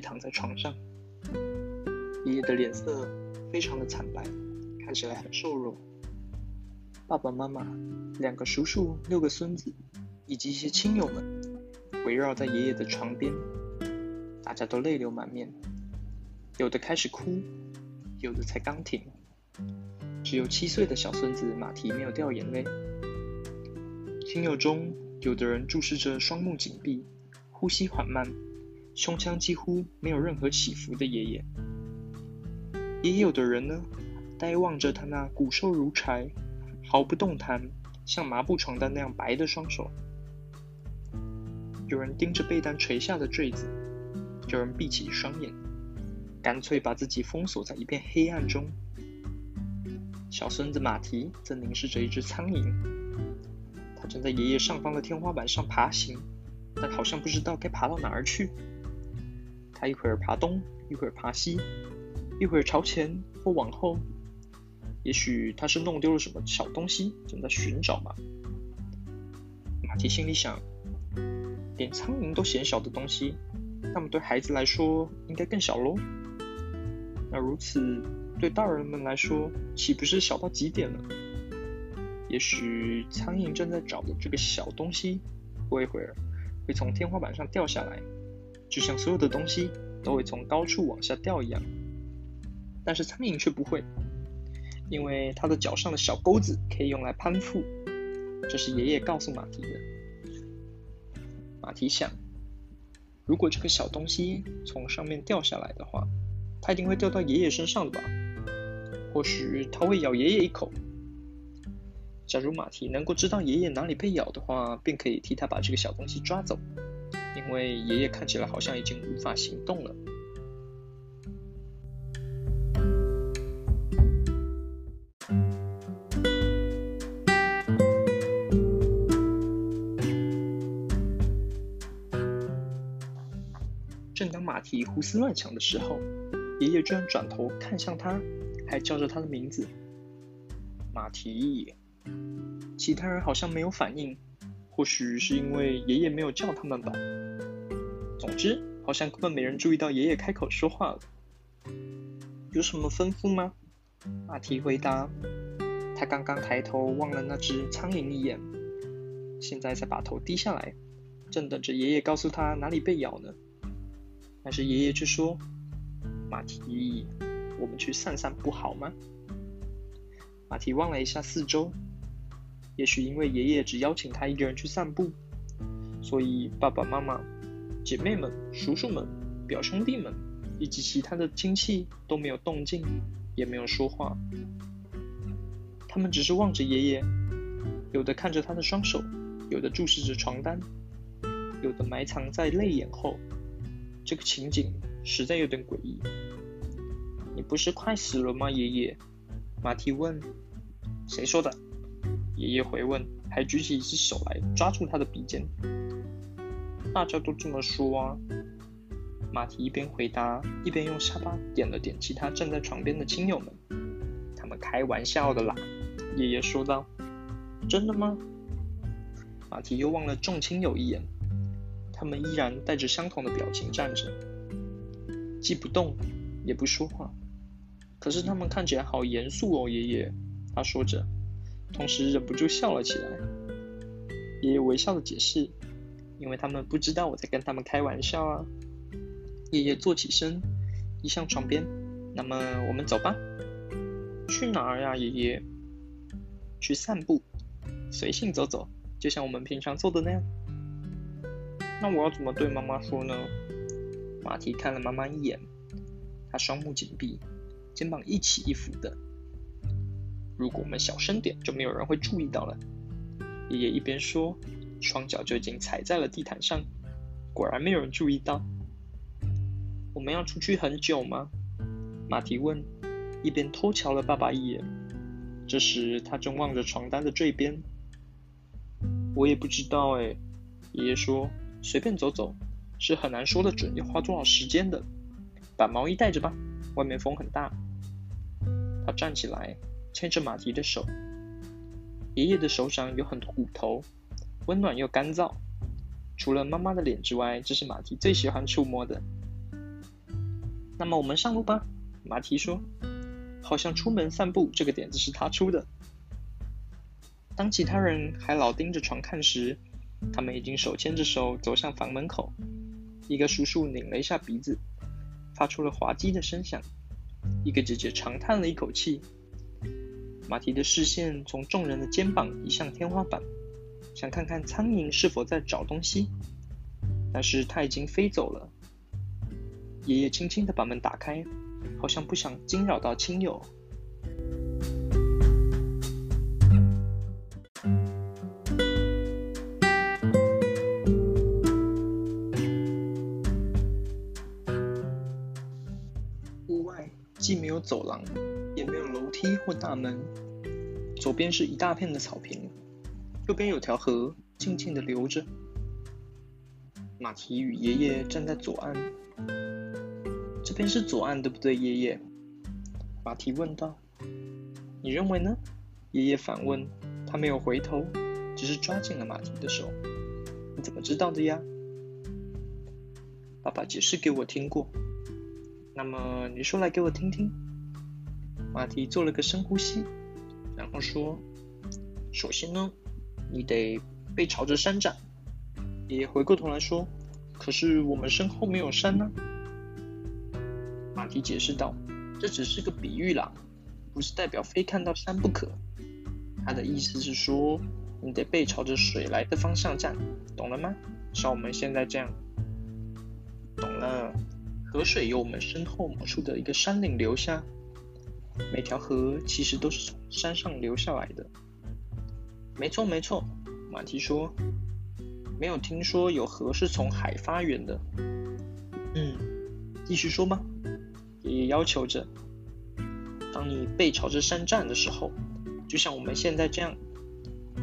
躺在床上，爷爷的脸色非常的惨白，看起来很瘦弱。爸爸妈妈、两个叔叔、六个孙子以及一些亲友们围绕在爷爷的床边，大家都泪流满面，有的开始哭，有的才刚停。只有七岁的小孙子马蹄没有掉眼泪。亲友中，有的人注视着双目紧闭、呼吸缓慢、胸腔几乎没有任何起伏的爷爷；也有的人呢，呆望着他那骨瘦如柴、毫不动弹、像麻布床单那样白的双手。有人盯着被单垂下的坠子，有人闭起双眼，干脆把自己封锁在一片黑暗中。小孙子马蹄则凝视着一只苍蝇，它正在爷爷上方的天花板上爬行，但好像不知道该爬到哪儿去。它一会儿爬东，一会儿爬西，一会儿朝前或往后。也许它是弄丢了什么小东西，正在寻找吧。马蹄心里想：连苍蝇都嫌小的东西，那么对孩子来说应该更小喽。那如此。对大人们来说，岂不是小到极点了？也许苍蝇正在找的这个小东西，过一会儿会从天花板上掉下来，就像所有的东西都会从高处往下掉一样。但是苍蝇却不会，因为它的脚上的小钩子可以用来攀附。这是爷爷告诉马蹄的。马蹄想，如果这个小东西从上面掉下来的话，它一定会掉到爷爷身上的吧？或许它会咬爷爷一口。假如马蹄能够知道爷爷哪里被咬的话，便可以替他把这个小东西抓走，因为爷爷看起来好像已经无法行动了。正当马蹄胡思乱想的时候，爷爷居然转头看向他。还叫着他的名字，马蹄。其他人好像没有反应，或许是因为爷爷没有叫他们吧。总之，好像根本没人注意到爷爷开口说话了。有什么吩咐吗？马蹄回答。他刚刚抬头望了那只苍蝇一眼，现在才把头低下来，正等着爷爷告诉他哪里被咬呢。但是爷爷却说：“马蹄。”我们去散散步好吗？马蹄望了一下四周，也许因为爷爷只邀请他一个人去散步，所以爸爸妈妈、姐妹们、叔叔们、表兄弟们以及其他的亲戚都没有动静，也没有说话。他们只是望着爷爷，有的看着他的双手，有的注视着床单，有的埋藏在泪眼后。这个情景实在有点诡异。你不是快死了吗，爷爷？马蹄问。谁说的？爷爷回问，还举起一只手来抓住他的鼻尖。大家都这么说啊。马蹄一边回答，一边用下巴点了点其他站在床边的亲友们。他们开玩笑的啦，爷爷说道。真的吗？马蹄又望了众亲友一眼，他们依然带着相同的表情站着，既不动，也不说话。可是他们看起来好严肃哦，爷爷。他说着，同时忍不住笑了起来。爷爷微笑的解释：“因为他们不知道我在跟他们开玩笑啊。”爷爷坐起身，移向床边。那么我们走吧。去哪儿呀，爷爷？去散步，随性走走，就像我们平常做的那样。那我要怎么对妈妈说呢？马蹄看了妈妈一眼，他双目紧闭。肩膀一起一伏的。如果我们小声点，就没有人会注意到了。爷爷一边说，双脚就已经踩在了地毯上。果然没有人注意到。我们要出去很久吗？马蹄问，一边偷瞧了爸爸一眼。这时他正望着床单的这边。我也不知道哎。爷爷说，随便走走，是很难说得准要花多少时间的。把毛衣带着吧，外面风很大。他站起来，牵着马蹄的手。爷爷的手掌有很多骨头，温暖又干燥。除了妈妈的脸之外，这是马蹄最喜欢触摸的。那么我们上路吧。马蹄说：“好像出门散步这个点子是他出的。”当其他人还老盯着床看时，他们已经手牵着手走向房门口。一个叔叔拧了一下鼻子，发出了滑稽的声响。一个姐姐长叹了一口气。马蹄的视线从众人的肩膀移向天花板，想看看苍蝇是否在找东西，但是它已经飞走了。爷爷轻轻的把门打开，好像不想惊扰到亲友。屋外既没有走廊，梯或大门，左边是一大片的草坪，右边有条河静静的流着。马蹄与爷爷站在左岸。这边是左岸，对不对，爷爷？马蹄问道。你认为呢？爷爷反问。他没有回头，只是抓紧了马蹄的手。你怎么知道的呀？爸爸解释给我听过。那么你说来给我听听。马蹄做了个深呼吸，然后说：“首先呢，你得背朝着山站。”爷爷回过头来说：“可是我们身后没有山呢。”马蹄解释道：“这只是个比喻啦，不是代表非看到山不可。他的意思是说，你得背朝着水来的方向站，懂了吗？像我们现在这样。懂了。河水由我们身后某处的一个山岭流下，每条河其实都是从山上流下来的。没错，没错。”马蹄说：“没有听说有河是从海发源的。”嗯，继续说吧。爷爷要求着：“当你背朝着山站的时候，就像我们现在这样，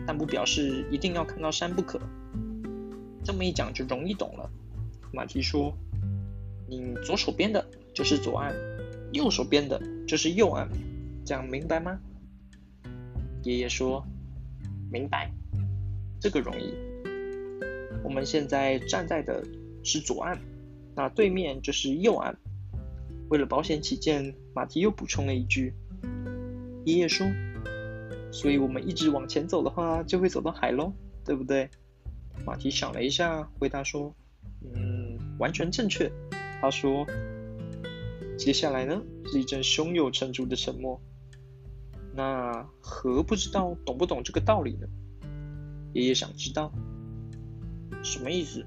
但不表示一定要看到山不可。这么一讲就容易懂了。”马蹄说：“你左手边的就是左岸，右手边的就是右岸，这样明白吗？”爷爷说：“明白，这个容易。我们现在站在的是左岸，那对面就是右岸。”为了保险起见，马蹄又补充了一句：“爷爷说，所以我们一直往前走的话，就会走到海喽，对不对？”马蹄想了一下，回答说：“嗯，完全正确。”他说：“接下来呢，是一阵胸有成竹的沉默。那河不知道懂不懂这个道理呢？”爷爷想知道什么意思。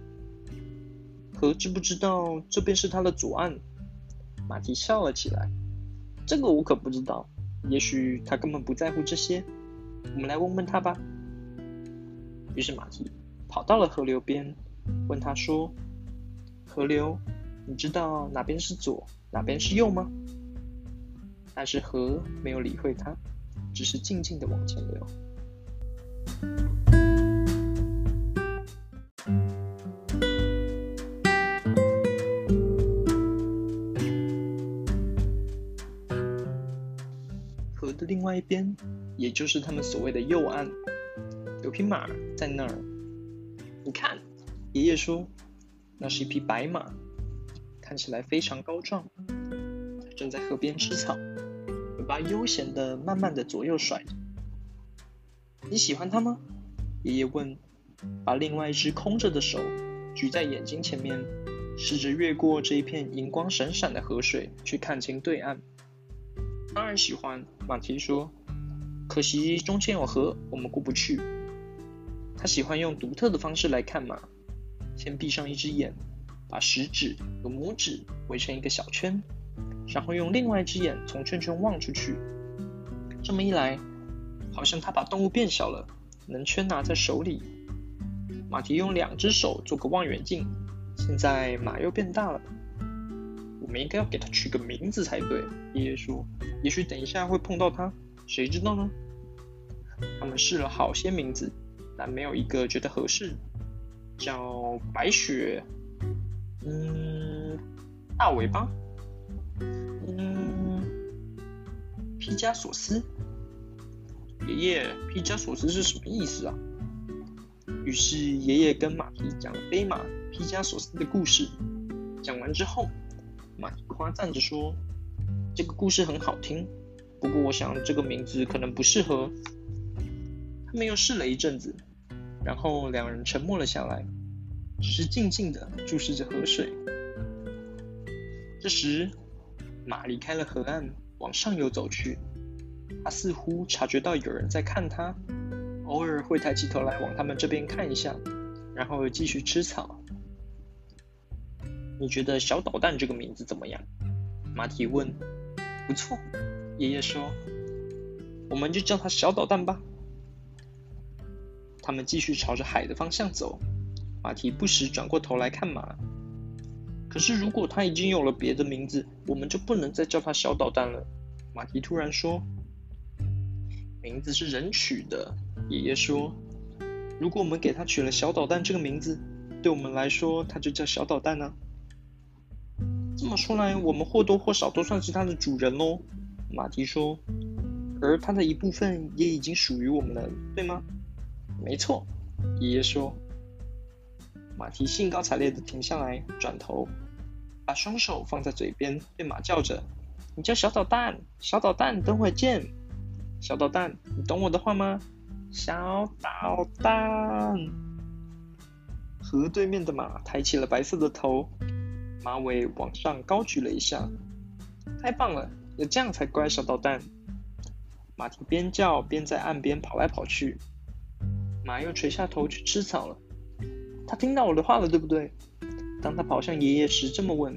河知不知道这边是它的左岸？马蹄笑了起来，这个我可不知道，也许他根本不在乎这些。我们来问问他吧。于是马蹄跑到了河流边，问他说：“河流，你知道哪边是左，哪边是右吗？”但是河没有理会他，只是静静的往前流。河的另外一边，也就是他们所谓的右岸，有匹马在那儿。你看，爷爷说，那是一匹白马，看起来非常高壮，正在河边吃草，尾巴悠闲的、慢慢的左右甩着。你喜欢它吗？爷爷问，把另外一只空着的手举在眼睛前面，试着越过这一片银光闪闪的河水，去看清对岸。当然喜欢，马蹄说。可惜中间有河，我们过不去。他喜欢用独特的方式来看马，先闭上一只眼，把食指和拇指围成一个小圈，然后用另外一只眼从圈圈望出去。这么一来，好像他把动物变小了，能圈拿在手里。马蹄用两只手做个望远镜，现在马又变大了。我们应该要给它取个名字才对。爷爷说：“也许等一下会碰到它，谁知道呢？”他们试了好些名字，但没有一个觉得合适。叫白雪，嗯，大尾巴，嗯，皮加索斯。爷爷，皮加索斯是什么意思啊？于是爷爷跟马蹄讲飞马皮加索斯的故事。讲完之后。马蹄夸赞着说：“这个故事很好听，不过我想这个名字可能不适合。”他们又试了一阵子，然后两人沉默了下来，只是静静的注视着河水。这时，马离开了河岸，往上游走去。他似乎察觉到有人在看他，偶尔会抬起头来往他们这边看一下，然后继续吃草。你觉得“小捣蛋”这个名字怎么样？马蹄问。不错，爷爷说。我们就叫他小捣蛋吧。他们继续朝着海的方向走。马蹄不时转过头来看马。可是如果他已经有了别的名字，我们就不能再叫他小捣蛋了。马蹄突然说。名字是人取的，爷爷说：“如果我们给他取了小捣蛋这个名字，对我们来说，他就叫小捣蛋呢。”这么说来，我们或多或少都算是他的主人喽。马蹄说：“而他的一部分也已经属于我们了，对吗？”“没错。”爷爷说。马蹄兴高采烈的停下来，转头，把双手放在嘴边，对马叫着：“你叫小捣蛋，小捣蛋，等会见。”小捣蛋，你懂我的话吗？小捣蛋。河对面的马抬起了白色的头，马尾往上高举了一下。太棒了，有这样才乖，小捣蛋。马蹄边叫边在岸边跑来跑去。马又垂下头去吃草了。他听到我的话了，对不对？当他跑向爷爷时，这么问。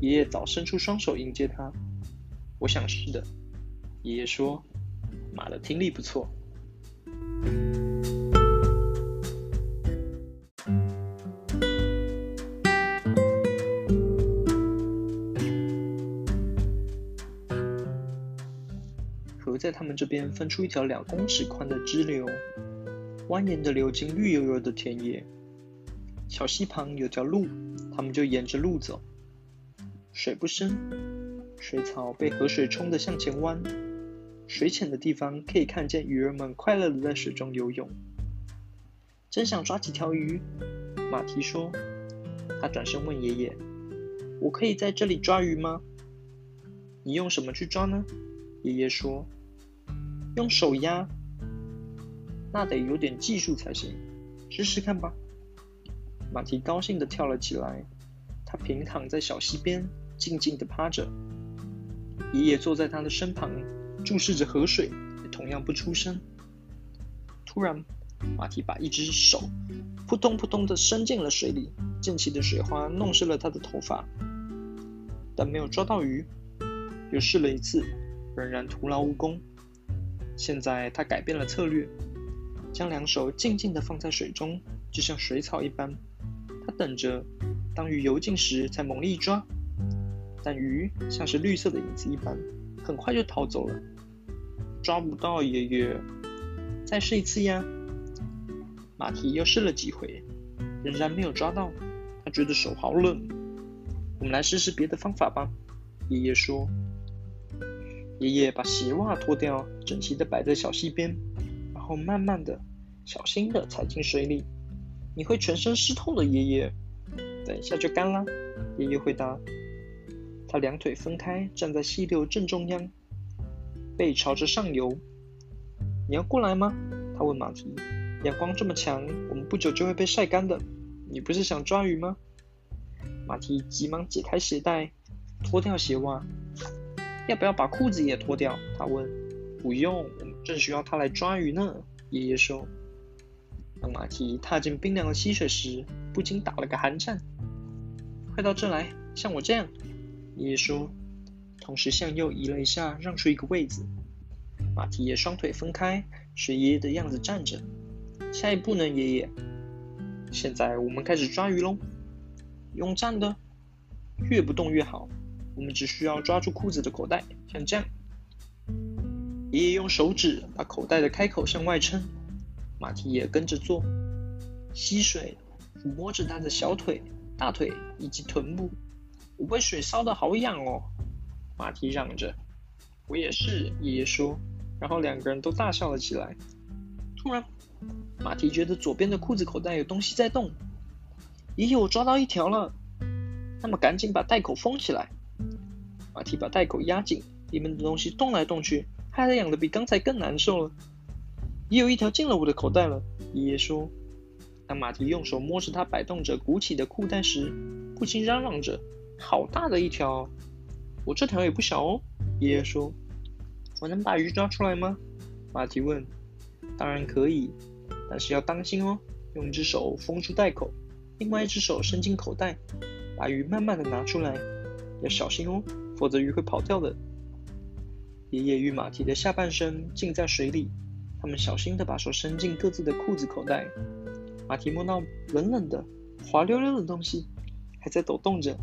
爷爷早伸出双手迎接他。我想是的。爷爷说。马的听力不错。河在他们这边分出一条两公尺宽的支流，蜿蜒的流进绿油油的田野。小溪旁有条路，他们就沿着路走。水不深，水草被河水冲得向前弯。水浅的地方可以看见鱼儿们快乐的在水中游泳。真想抓几条鱼，马蹄说。他转身问爷爷：“我可以在这里抓鱼吗？”你用什么去抓呢？爷爷说：“用手压。”那得有点技术才行，试试看吧。马蹄高兴的跳了起来。他平躺在小溪边，静静的趴着。爷爷坐在他的身旁。注视着河水，也同样不出声。突然，马蹄把一只手扑通扑通的伸进了水里，溅起的水花弄湿了他的头发，但没有抓到鱼。又试了一次，仍然徒劳无功。现在他改变了策略，将两手静静的放在水中，就像水草一般。等着，当鱼游近时才猛力一抓，但鱼像是绿色的影子一般，很快就逃走了。抓不到爷爷，再试一次呀！马蹄又试了几回，仍然没有抓到。他觉得手好冷。我们来试试别的方法吧。爷爷说。爷爷把鞋袜脱掉，整齐的摆在小溪边，然后慢慢的、小心的踩进水里。你会全身湿透的，爷爷。等一下就干了。爷爷回答。他两腿分开，站在溪流正中央。背朝着上游，你要过来吗？他问马蹄。阳光这么强，我们不久就会被晒干的。你不是想抓鱼吗？马蹄急忙解开鞋带，脱掉鞋袜。要不要把裤子也脱掉？他问。不用，我们正需要它来抓鱼呢。爷爷说。当马蹄踏进冰凉的溪水时，不禁打了个寒颤。快到这来，像我这样。爷爷说。同时向右移了一下，让出一个位子。马蹄也双腿分开，学爷爷的样子站着。下一步呢，爷爷？现在我们开始抓鱼喽。用站的，越不动越好。我们只需要抓住裤子的口袋，像这样。爷爷用手指把口袋的开口向外撑，马蹄也跟着做。溪水抚摸着他的小腿、大腿以及臀部，我被水烧的好痒哦。马蹄嚷着：“我也是。”爷爷说，然后两个人都大笑了起来。突然，马蹄觉得左边的裤子口袋有东西在动。爷爷，我抓到一条了！那么赶紧把袋口封起来。马蹄把袋口压紧，里面的东西动来动去，害他痒的比刚才更难受了。也有一条进了我的口袋了，爷爷说。当马蹄用手摸着它摆动着鼓起的裤带时，不禁嚷嚷着：“好大的一条！我这条也不小哦。”爷爷说：“我能把鱼抓出来吗？”马蹄问。“当然可以，但是要当心哦，用一只手封住袋口，另外一只手伸进口袋，把鱼慢慢的拿出来，要小心哦，否则鱼会跑掉的。”爷爷与马蹄的下半身浸在水里，他们小心的把手伸进各自的裤子口袋。马蹄摸到冷冷的、滑溜溜的东西，还在抖动着。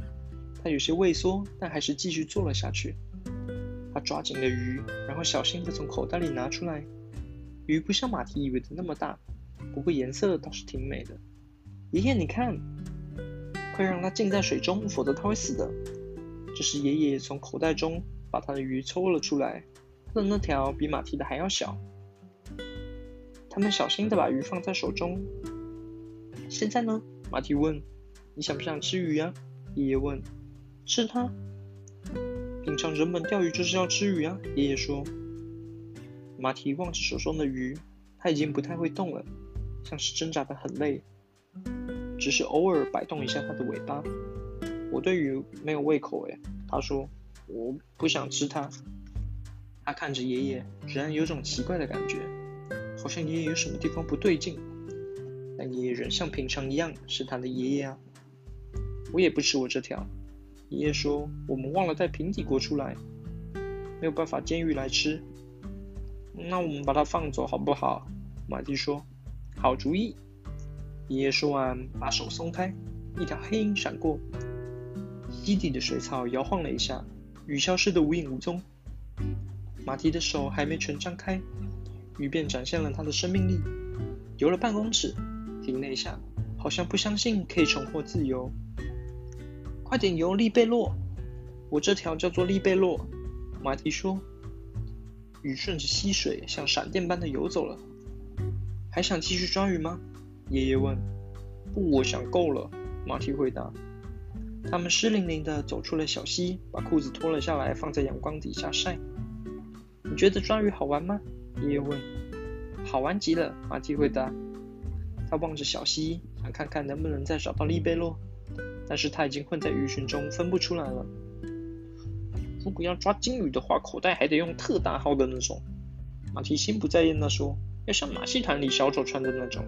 他有些畏缩，但还是继续做了下去。他抓紧了鱼，然后小心地从口袋里拿出来。鱼不像马蹄以为的那么大，不过颜色倒是挺美的。爷爷，你看，快让它浸在水中，否则它会死的。这时，爷爷从口袋中把他的鱼抽了出来，他的那条比马蹄的还要小。他们小心地把鱼放在手中。现在呢？马蹄问：“你想不想吃鱼呀？”爷爷问：“吃它？平常人们钓鱼就是要吃鱼啊。”爷爷说。马蹄望着手中的鱼，它已经不太会动了，像是挣扎的很累，只是偶尔摆动一下它的尾巴。我对鱼没有胃口诶，他说：“我不想吃它。”他看着爷爷，突然有种奇怪的感觉，好像爷爷有什么地方不对劲。但爷爷仍像平常一样是他的爷爷啊。我也不吃我这条。爷爷说我们忘了带平底锅出来，没有办法监狱来吃。那我们把它放走好不好？马蒂说。好主意。爷爷说完，把手松开，一条黑影闪过，溪底的水草摇晃了一下，鱼消失得无影无踪。马蹄的手还没全张开，鱼便展现了它的生命力，游了半公尺。停了一下，好像不相信可以重获自由。快点游，利贝洛！我这条叫做利贝洛。马蹄说。鱼顺着溪水像闪电般的游走了。还想继续抓鱼吗？爷爷问。不，我想够了。马蹄回答。他们湿淋淋的走出了小溪，把裤子脱了下来，放在阳光底下晒。你觉得抓鱼好玩吗？爷爷问。好玩极了，马蹄回答。他望着小溪，想看看能不能再找到利贝洛，但是他已经混在鱼群中，分不出来了。如果要抓金鱼的话，口袋还得用特大号的那种。马蹄心不在焉地说：“要像马戏团里小丑穿的那种。”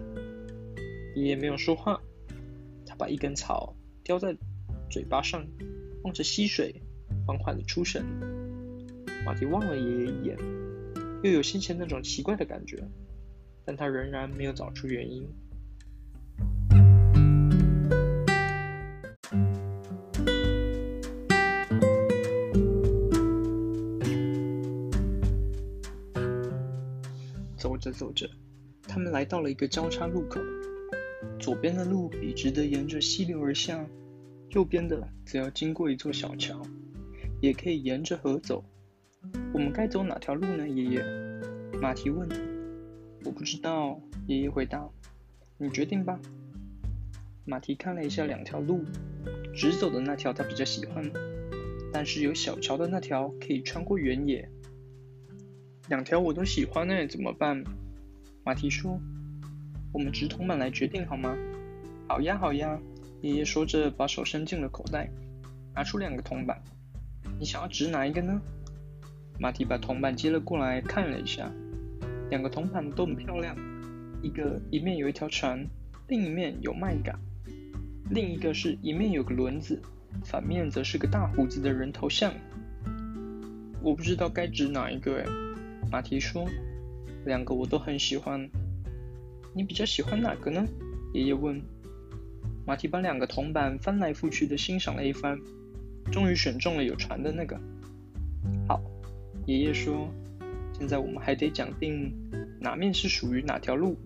爷爷没有说话，他把一根草叼在嘴巴上，望着溪水，缓缓的出神。马蹄望了爷爷一眼，又有先前那种奇怪的感觉，但他仍然没有找出原因。走着走着，他们来到了一个交叉路口。左边的路笔直的沿着溪流而下，右边的则要经过一座小桥，也可以沿着河走。我们该走哪条路呢？爷爷，马蹄问。我不知道，爷爷回答。你决定吧。马蹄看了一下两条路，直走的那条他比较喜欢，但是有小桥的那条可以穿过原野。两条我都喜欢呢，怎么办？马蹄说：“我们直铜板来决定好吗？”“好呀，好呀。”爷爷说着，把手伸进了口袋，拿出两个铜板。“你想要指哪一个呢？”马蹄把铜板接了过来，看了一下，两个铜板都很漂亮，一个一面有一条船，另一面有麦秆。另一个是一面有个轮子，反面则是个大胡子的人头像。我不知道该指哪一个哎。马蹄说：“两个我都很喜欢。你比较喜欢哪个呢？”爷爷问。马蹄把两个铜板翻来覆去的欣赏了一番，终于选中了有船的那个。好，爷爷说：“现在我们还得讲定哪面是属于哪条路。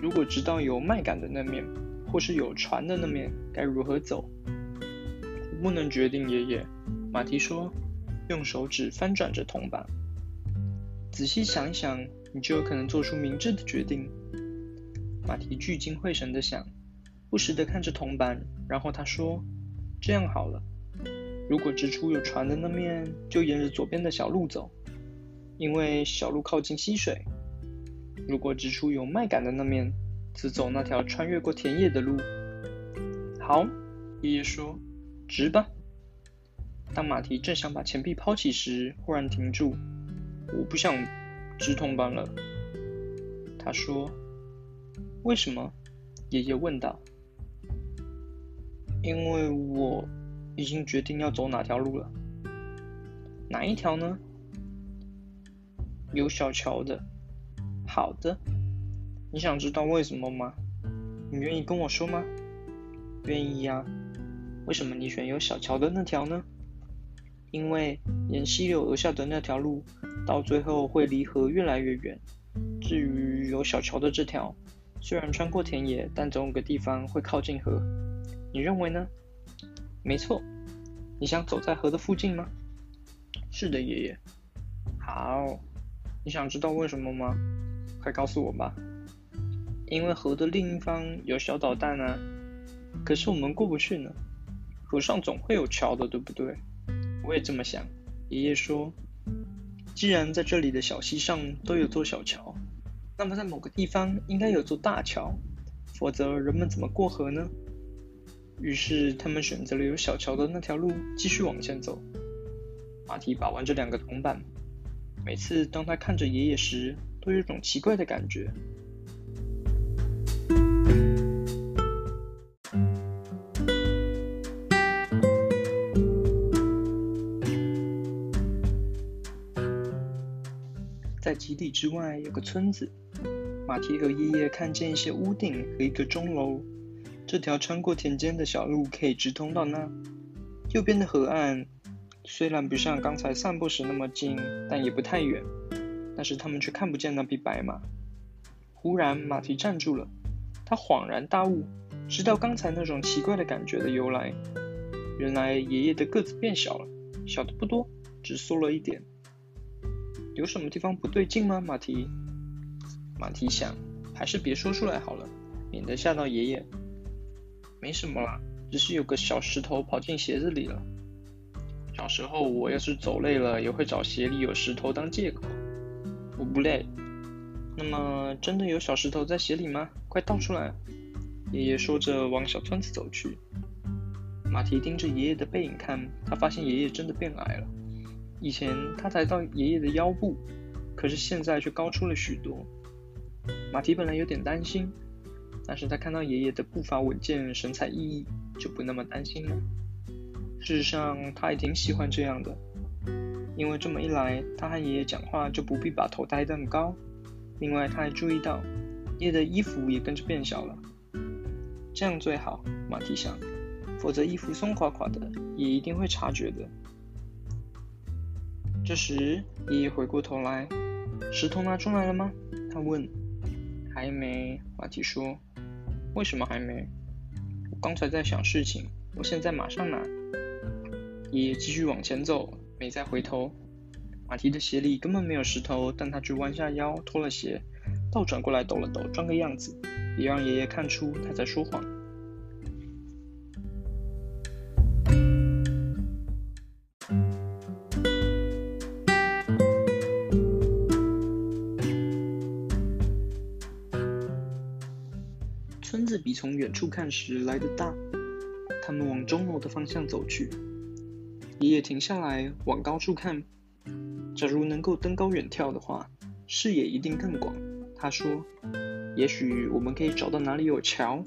如果知道有麦秆的那面。”或是有船的那面该如何走？不能决定，爷爷。马蹄说，用手指翻转着铜板。仔细想一想，你就有可能做出明智的决定。马蹄聚精会神的想，不时的看着铜板，然后他说：“这样好了，如果直出有船的那面，就沿着左边的小路走，因为小路靠近溪水；如果直出有麦秆的那面，则走那条穿越过田野的路。好，爷爷说：“直吧。”当马蹄正想把钱币抛起时，忽然停住。我不想直通班了，他说。为什么？爷爷问道。因为我已经决定要走哪条路了。哪一条呢？有小桥的。好的。你想知道为什么吗？你愿意跟我说吗？愿意呀。为什么你选有小桥的那条呢？因为沿溪流而下的那条路，到最后会离河越来越远。至于有小桥的这条，虽然穿过田野，但总有个地方会靠近河。你认为呢？没错。你想走在河的附近吗？是的，爷爷。好。你想知道为什么吗？快告诉我吧。因为河的另一方有小导弹啊。可是我们过不去呢。河上总会有桥的，对不对？我也这么想。爷爷说，既然在这里的小溪上都有座小桥。那么，在某个地方应该有座大桥，否则人们怎么过河呢？于是，他们选择了有小桥的那条路，继续往前走。马蹄把玩着两个铜板，每次当他看着爷爷时，都有种奇怪的感觉。在基地之外有个村子，马蹄和爷爷看见一些屋顶和一个钟楼。这条穿过田间的小路可以直通到那。右边的河岸虽然不像刚才散步时那么近，但也不太远。但是他们却看不见那匹白马。忽然，马蹄站住了，他恍然大悟，知道刚才那种奇怪的感觉的由来。原来爷爷的个子变小了，小的不多，只缩了一点。有什么地方不对劲吗，马蹄？马蹄想，还是别说出来好了，免得吓到爷爷。没什么啦，只是有个小石头跑进鞋子里了。小时候我要是走累了，也会找鞋里有石头当借口。我不累。那么，真的有小石头在鞋里吗？快倒出来！爷爷说着往小村子走去。马蹄盯着爷爷的背影看，他发现爷爷真的变矮了。以前他才到爷爷的腰部，可是现在却高出了许多。马蹄本来有点担心，但是他看到爷爷的步伐稳健、神采奕奕，就不那么担心了。事实上，他也挺喜欢这样的，因为这么一来，他和爷爷讲话就不必把头抬得很高。另外，他还注意到爷爷的衣服也跟着变小了，这样最好。马蹄想，否则衣服松垮垮的，也一定会察觉的。这时，爷爷回过头来，石头拿出来了吗？他问。还没，马蹄说。为什么还没？我刚才在想事情，我现在马上拿。爷爷继续往前走，没再回头。马蹄的鞋里根本没有石头，但他却弯下腰脱了鞋，倒转过来抖了抖，装个样子，也让爷爷看出他在说谎。从远处看时来得大。他们往钟楼的方向走去。爷爷停下来，往高处看。假如能够登高远眺的话，视野一定更广。他说：“也许我们可以找到哪里有桥。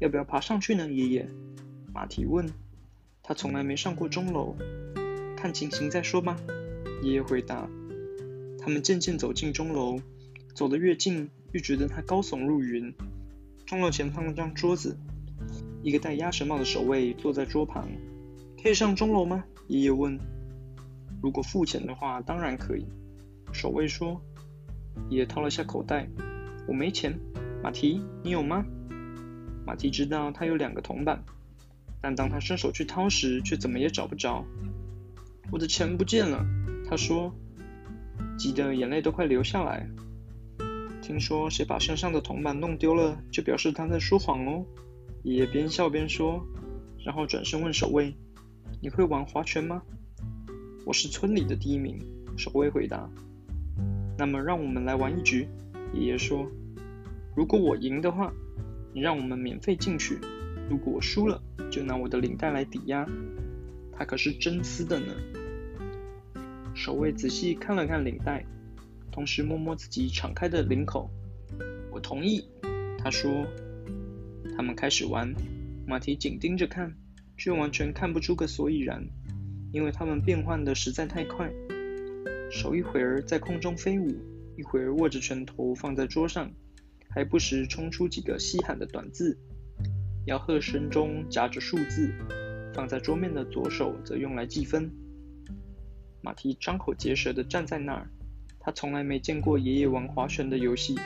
要不要爬上去呢？”爷爷，马蹄问。他从来没上过钟楼，看情形再说吧。爷爷回答。他们渐渐走进钟楼，走得越近，越觉得它高耸入云。钟楼前放了张桌子，一个戴鸭舌帽的守卫坐在桌旁。可以上钟楼吗？爷爷问。如果付钱的话，当然可以。守卫说。爷爷掏了下口袋。我没钱。马蹄，你有吗？马蹄知道他有两个铜板，但当他伸手去掏时，却怎么也找不着。我的钱不见了，他说，急得眼泪都快流下来。听说谁把身上的铜板弄丢了，就表示他在说谎哦。爷爷边笑边说，然后转身问守卫：“你会玩划拳吗？我是村里的第一名。守卫回答。那么让我们来玩一局。爷爷说：“如果我赢的话，你让我们免费进去；如果我输了，就拿我的领带来抵押。它可是真丝的呢。”守卫仔细看了看领带，同时摸摸自己敞开的领口。我同意，他说。他们开始玩，马蹄紧盯着看，却完全看不出个所以然，因为他们变换的实在太快。手一会儿在空中飞舞，一会儿握着拳头放在桌上，还不时冲出几个稀罕的短字。吆喝声中夹着数字，放在桌面的左手则用来计分。马蹄张口结舌地站在那儿，他从来没见过爷爷玩划拳的游戏，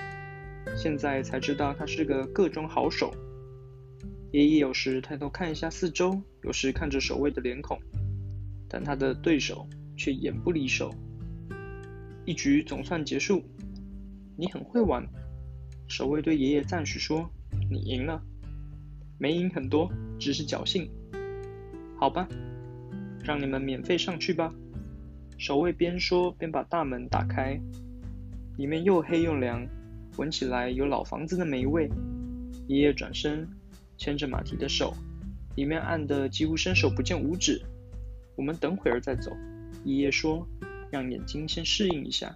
现在才知道他是个各中好手。爷爷有时抬头看一下四周，有时看着守卫的脸孔，但他的对手却眼不离手。一局总算结束，你很会玩。守卫对爷爷赞许说：“你赢了，没赢很多，只是侥幸。好吧，让你们免费上去吧。”守卫边说边把大门打开，里面又黑又凉，闻起来有老房子的霉味。爷爷转身牵着马蹄的手，里面暗得几乎伸手不见五指。我们等会儿再走，爷爷说。让眼睛先适应一下。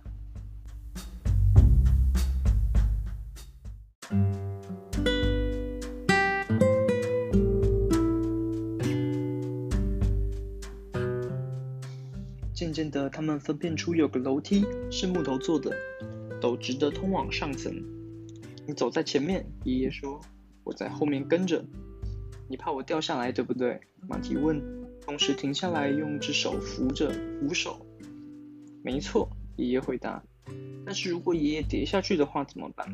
渐渐的，他们分辨出有个楼梯是木头做的，陡直的通往上层。你走在前面，爷爷说：“我在后面跟着。”你怕我掉下来，对不对？马蹄问，同时停下来，用只手扶着扶手。没错，爷爷回答。但是如果爷爷跌下去的话怎么办？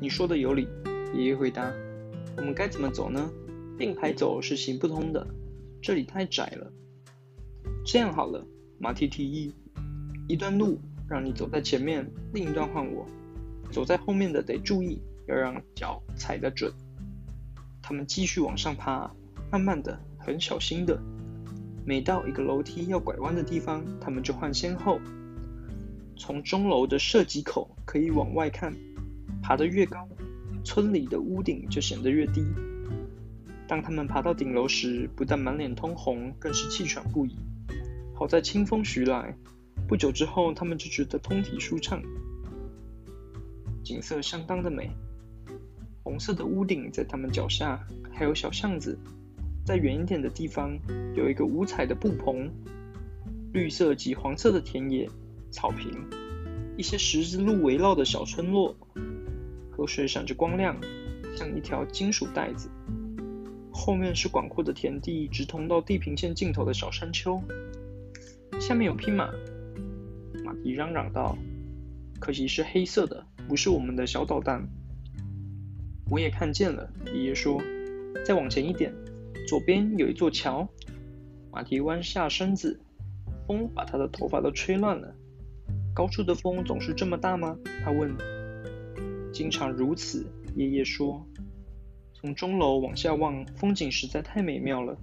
你说的有理，爷爷回答。我们该怎么走呢？并排走是行不通的，这里太窄了。这样好了，马蹄提议，一段路让你走在前面，另一段换我。走在后面的得注意，要让脚踩得准。他们继续往上爬，慢慢的，很小心的。每到一个楼梯要拐弯的地方，他们就换先后。从钟楼的射击口可以往外看，爬得越高，村里的屋顶就显得越低。当他们爬到顶楼时，不但满脸通红，更是气喘不已。好在清风徐来，不久之后，他们就觉得通体舒畅。景色相当的美，红色的屋顶在他们脚下，还有小巷子。在远一点的地方，有一个五彩的布棚，绿色及黄色的田野、草坪，一些十字路围绕的小村落，河水闪着光亮，像一条金属带子。后面是广阔的田地，直通到地平线尽头的小山丘。下面有匹马，马蹄嚷嚷道：“可惜是黑色的，不是我们的小导弹。”我也看见了，爷爷说：“再往前一点。”左边有一座桥，马蹄弯下身子，风把他的头发都吹乱了。高处的风总是这么大吗？他问。经常如此，爷爷说。从钟楼往下望，风景实在太美妙了。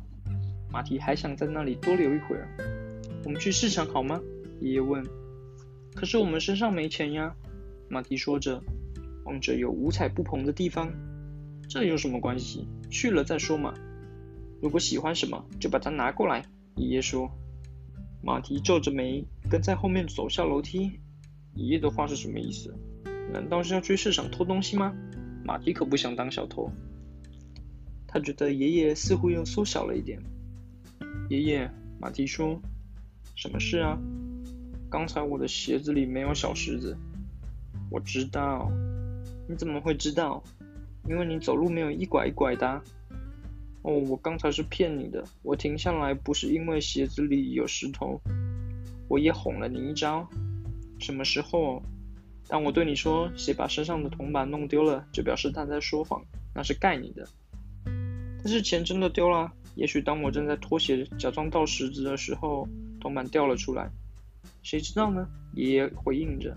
马蹄还想在那里多留一会儿。我们去市场好吗？爷爷问。可是我们身上没钱呀。马蹄说着，望着有五彩布棚的地方。这有什么关系？去了再说嘛。如果喜欢什么，就把它拿过来。爷爷说。马蹄皱着眉，跟在后面走下楼梯。爷爷的话是什么意思？难道是要去市场偷东西吗？马蹄可不想当小偷。他觉得爷爷似乎又缩小了一点。爷爷，马蹄说。什么事啊？刚才我的鞋子里没有小石子。我知道。你怎么会知道？因为你走路没有一拐一拐的。哦，我刚才是骗你的。我停下来不是因为鞋子里有石头，我也哄了你一招。什么时候？当我对你说鞋把身上的铜板弄丢了，就表示他在说谎，那是盖你的。但是钱真的丢了。也许当我正在脱鞋假装倒石子的时候，铜板掉了出来。谁知道呢？爷爷回应着。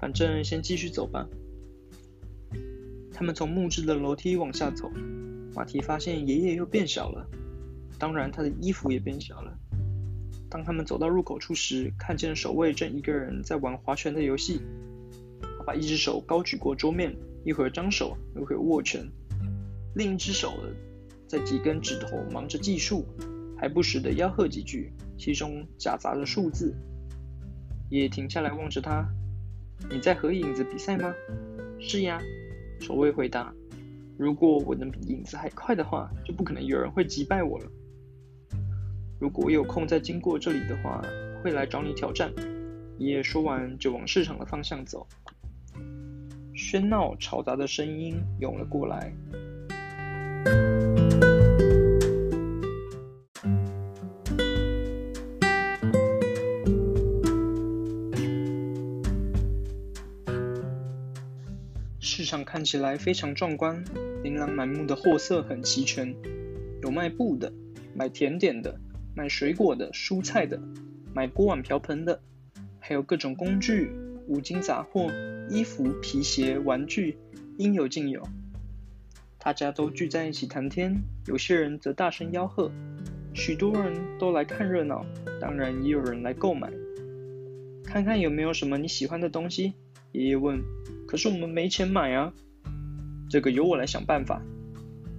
反正先继续走吧。他们从木质的楼梯往下走。马蹄发现爷爷又变小了，当然，他的衣服也变小了。当他们走到入口处时，看见守卫正一个人在玩划拳的游戏。他把一只手高举过桌面，一会儿张手，一会儿握拳，另一只手在几根指头忙着计数，还不时的吆喝几句，其中夹杂着数字。爷爷停下来望着他：“你在和影子比赛吗？”“是呀。”守卫回答。“如果我能比影子还快的话，就不可能有人会击败我了。”如果我有空再经过这里的话，会来找你挑战。爷爷说完，就往市场的方向走。喧闹嘈杂的声音涌了过来。场看起来非常壮观，琳琅满目的货色很齐全，有卖布的，卖甜点的。卖水果的、蔬菜的，买锅碗瓢盆的，还有各种工具、五金杂货、衣服、皮鞋、玩具，应有尽有。大家都聚在一起谈天，有些人则大声吆喝。许多人都来看热闹，当然也有人来购买。看看有没有什么你喜欢的东西？爷爷问。可是我们没钱买啊。这个由我来想办法。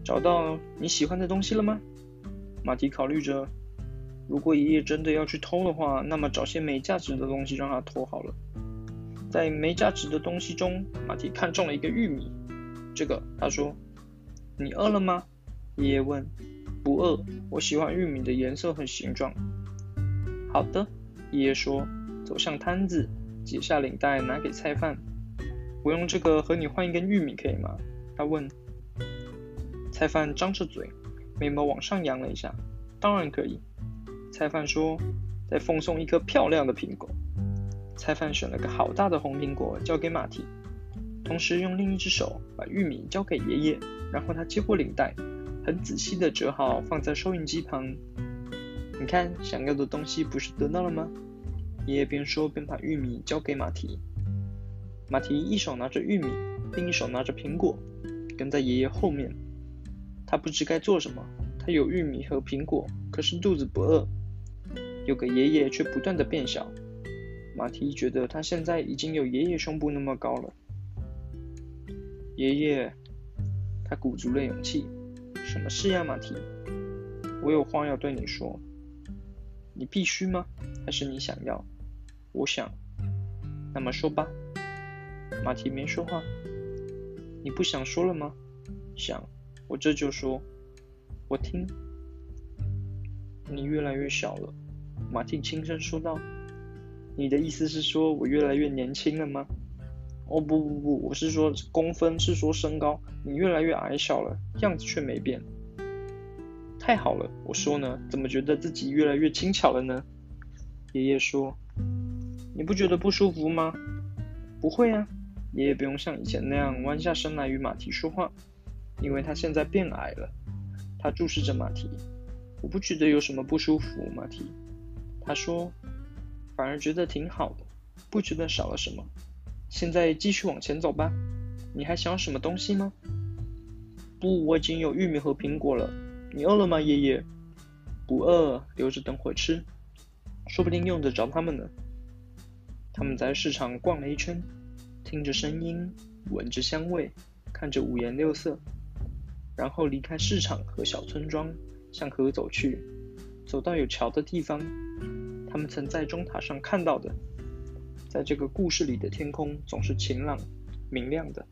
找到你喜欢的东西了吗？马蹄考虑着。如果爷爷真的要去偷的话，那么找些没价值的东西让他偷好了。在没价值的东西中，马蹄看中了一个玉米。这个，他说：“你饿了吗？”爷爷问。“不饿，我喜欢玉米的颜色和形状。”好的，爷爷说，走向摊子，解下领带拿给菜贩。“我用这个和你换一根玉米可以吗？”他问。菜贩张着嘴，眉毛往上扬了一下。“当然可以。”菜贩说：“再奉送一颗漂亮的苹果。”菜贩选了个好大的红苹果，交给马蹄，同时用另一只手把玉米交给爷爷。然后他接过领带，很仔细地折好，放在收银机旁。你看，想要的东西不是得到了吗？爷爷边说边把玉米交给马蹄。马蹄一手拿着玉米，另一手拿着苹果，跟在爷爷后面。他不知该做什么。他有玉米和苹果，可是肚子不饿。有个爷爷却不断的变小，马蹄觉得他现在已经有爷爷胸部那么高了。爷爷，他鼓足了勇气，什么事呀，马蹄？我有话要对你说。你必须吗？还是你想要？我想。那么说吧。马蹄没说话。你不想说了吗？想，我这就说。我听。你越来越小了。马蹄轻声说道：“你的意思是说我越来越年轻了吗？”“哦不不不，我是说公分，是说身高。你越来越矮小了，样子却没变。”“太好了，我说呢，怎么觉得自己越来越轻巧了呢？”爷爷说：“你不觉得不舒服吗？”“不会啊。”爷爷不用像以前那样弯下身来与马蹄说话，因为他现在变矮了。他注视着马蹄。“我不觉得有什么不舒服，马蹄。”他说：“反而觉得挺好的，不觉得少了什么。现在继续往前走吧。你还想要什么东西吗？”“不，我已经有玉米和苹果了。你饿了吗，爷爷？”“不饿，留着等会吃，说不定用得着它们呢。”他们在市场逛了一圈，听着声音，闻着香味，看着五颜六色，然后离开市场和小村庄，向河走去。走到有桥的地方。他们曾在钟塔上看到的，在这个故事里的天空总是晴朗、明亮的。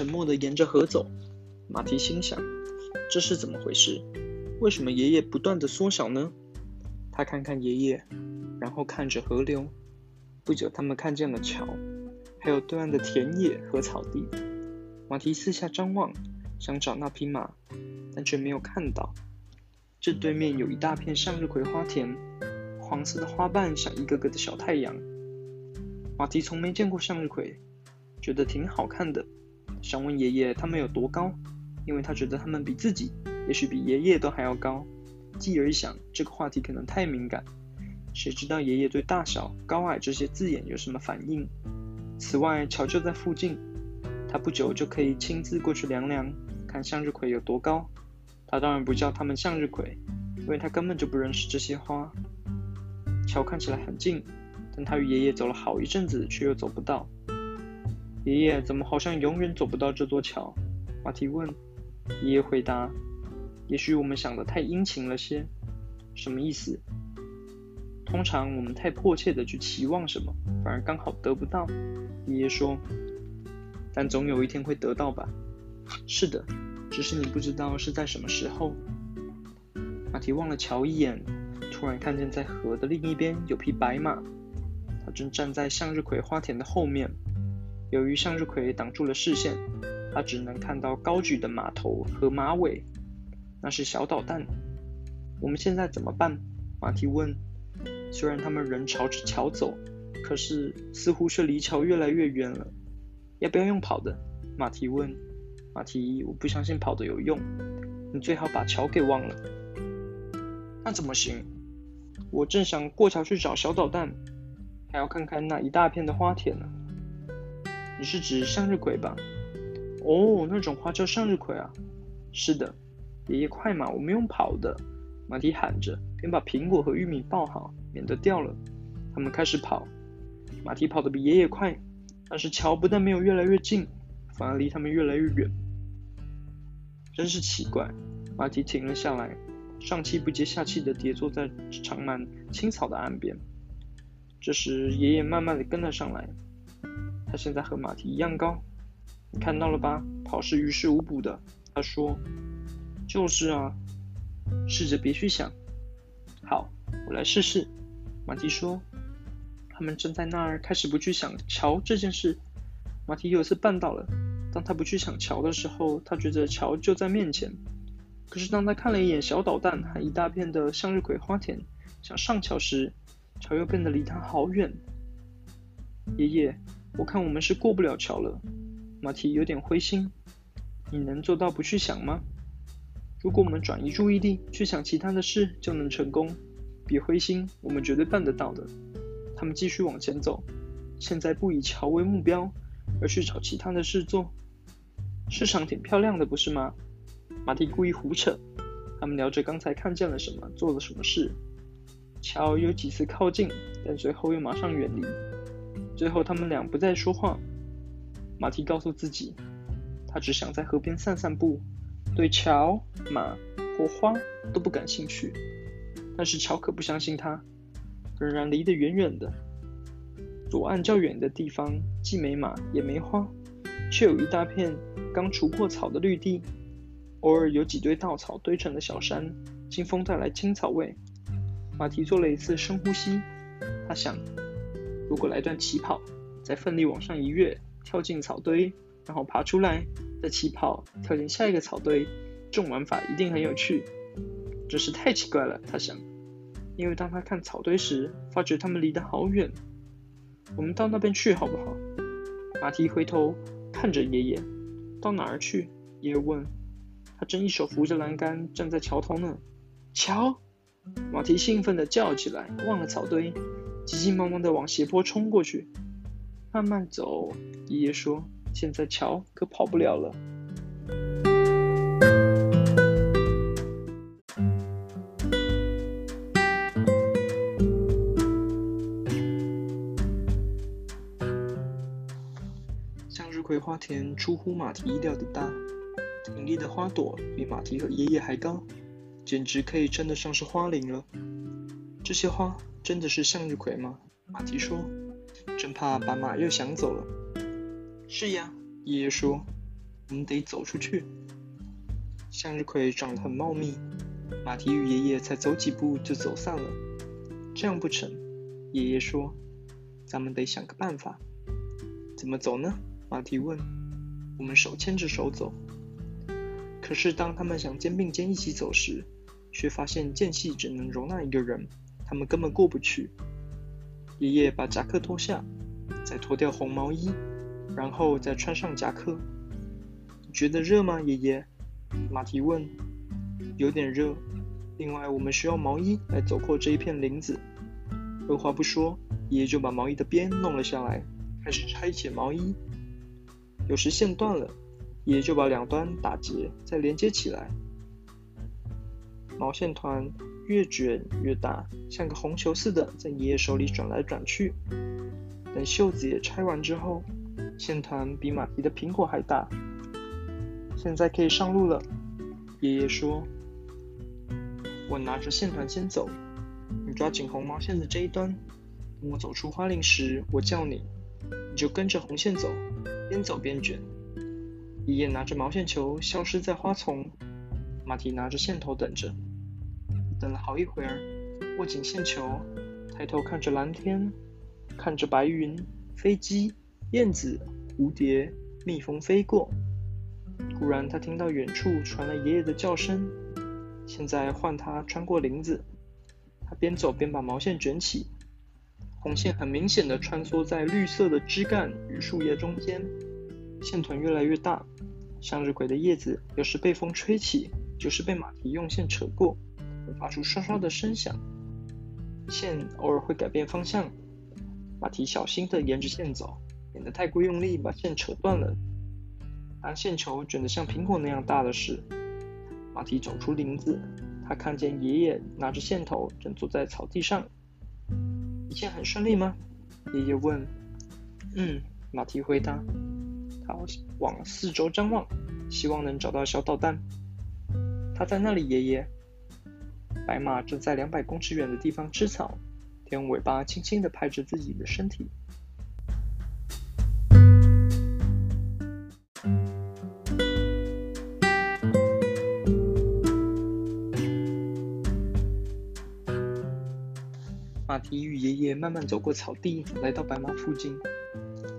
沉默的沿着河走。马蹄心想：这是怎么回事？为什么爷爷不断的缩小呢？他看看爷爷，然后看着河流。不久，他们看见了桥，还有对岸的田野和草地。马蹄四下张望，想找那匹马，但却没有看到。这对面有一大片向日葵花田，黄色的花瓣像一个个的小太阳。马蹄从没见过向日葵，觉得挺好看的，想问爷爷他们有多高，因为他觉得他们比自己，也许比爷爷都还要高。继而一想，这个话题可能太敏感。谁知道爷爷对大小、高矮这些字眼有什么反应？此外，乔就在附近，他不久就可以亲自过去量量，看向日葵有多高。他当然不叫他们向日葵，因为他根本就不认识这些花。乔看起来很近，但他与爷爷走了好一阵子，却又走不到。爷爷怎么好像永远走不到这座桥？马蹄问。爷爷回答：“也许我们想的太殷勤了些。”什么意思？通常我们太迫切的去期望什么，反而刚好得不到。爷爷说：“但总有一天会得到吧？”是的，只是你不知道是在什么时候。马蹄望了桥一眼，突然看见在河的另一边有匹白马，它正站在向日葵花田的后面。由于向日葵挡住了视线，他只能看到高举的马头和马尾。那是小导弹。我们现在怎么办？马蹄问。虽然他们仍朝着桥走，可是似乎是离桥越来越远了。要不要用跑的？马蹄问。马蹄，我不相信跑的有用。你最好把桥给忘了。那怎么行？我正想过桥去找小导弹，还要看看那一大片的花田呢。你是指向日葵吧？哦，那种花叫向日葵啊。是的。爷爷快嘛，我们用跑的。马蹄喊着，便把苹果和玉米抱好，免得掉了。他们开始跑，马蹄跑得比爷爷快，但是桥不但没有越来越近，反而离他们越来越远。真是奇怪！马蹄停了下来，上气不接下气地跌坐在长满青草的岸边。这时，爷爷慢慢地跟了上来。他现在和马蹄一样高，你看到了吧？跑是于事无补的。他说：“就是啊。”试着别去想。好，我来试试。马蹄说。他们正在那儿开始不去想桥这件事。马蹄有次绊倒了。当他不去想桥的时候，他觉得桥就在面前。可是当他看了一眼小导弹和一大片的向日葵花田，想上桥时，桥又变得离他好远。爷爷，我看我们是过不了桥了。马蹄有点灰心。你能做到不去想吗？如果我们转移注意力去想其他的事，就能成功。别灰心，我们绝对办得到的。他们继续往前走，现在不以桥为目标，而去找其他的事做。市场挺漂亮的，不是吗？马蒂故意胡扯。他们聊着刚才看见了什么，做了什么事。乔有几次靠近，但随后又马上远离。最后，他们俩不再说话。马蒂告诉自己，他只想在河边散散步。对桥、马或花都不感兴趣，但是乔可不相信他，仍然离得远远的。左岸较远的地方既没马也没花，却有一大片刚除过草的绿地，偶尔有几堆稻草堆成的小山，清风带来青草味。马蹄做了一次深呼吸，他想，如果来段起跑，再奋力往上一跃，跳进草堆。然后爬出来，再起跑，跳进下一个草堆，这种玩法一定很有趣。真是太奇怪了，他想。因为当他看草堆时，发觉他们离得好远。我们到那边去好不好？马蹄回头看着爷爷。到哪儿去？爷爷问。他正一手扶着栏杆站在桥头呢。瞧！马蹄兴奋地叫起来，忘了草堆，急急忙忙地往斜坡冲过去。慢慢走，爷爷说。现在桥可跑不了了。向日葵花田出乎马蹄意料的大，挺立的花朵比马蹄和爷爷还高，简直可以称得上是花林了。这些花真的是向日葵吗？马蹄说，真怕把马又想走了。是呀，爷爷说，我们得走出去。向日葵长得很茂密，马蹄与爷爷才走几步就走散了。这样不成，爷爷说，咱们得想个办法。怎么走呢？马蹄问。我们手牵着手走。可是当他们想肩并肩一起走时，却发现间隙只能容纳一个人，他们根本过不去。爷爷把夹克脱下，再脱掉红毛衣。然后再穿上夹克。觉得热吗，爷爷？马蹄问。有点热。另外，我们需要毛衣来走过这一片林子。二话不说，爷爷就把毛衣的边弄了下来，开始拆解毛衣。有时线断了，爷爷就把两端打结，再连接起来。毛线团越卷越大，像个红球似的，在爷爷手里转来转去。等袖子也拆完之后，线团比马蹄的苹果还大。现在可以上路了，爷爷说。我拿着线团先走，你抓紧红毛线的这一端。等我走出花林时，我叫你，你就跟着红线走，边走边卷。爷爷拿着毛线球消失在花丛，马蹄拿着线头等着。等了好一会儿，握紧线球，抬头看着蓝天，看着白云、飞机、燕子、蝴蝶、蜜蜂飞过。突然，他听到远处传来爷爷的叫声。现在换他穿过林子，他边走边把毛线卷起，红线很明显的穿梭在绿色的枝干与树叶中间，线团越来越大。向日葵的叶子有时被风吹起，就是被马蹄用线扯过，会发出刷刷的声响。线偶尔会改变方向，马蹄小心的沿着线走，免得太过用力把线扯断了。当线球卷得像苹果那样大的时，马蹄走出林子，他看见爷爷拿着线头，正坐在草地上。一切很顺利吗？爷爷问。嗯，马蹄回答。他往四周张望，希望能找到小导弹。他在那里，爷爷。白马正在两百公尺远的地方吃草，用尾巴轻轻地拍着自己的身体。马蹄与爷爷慢慢走过草地，来到白马附近。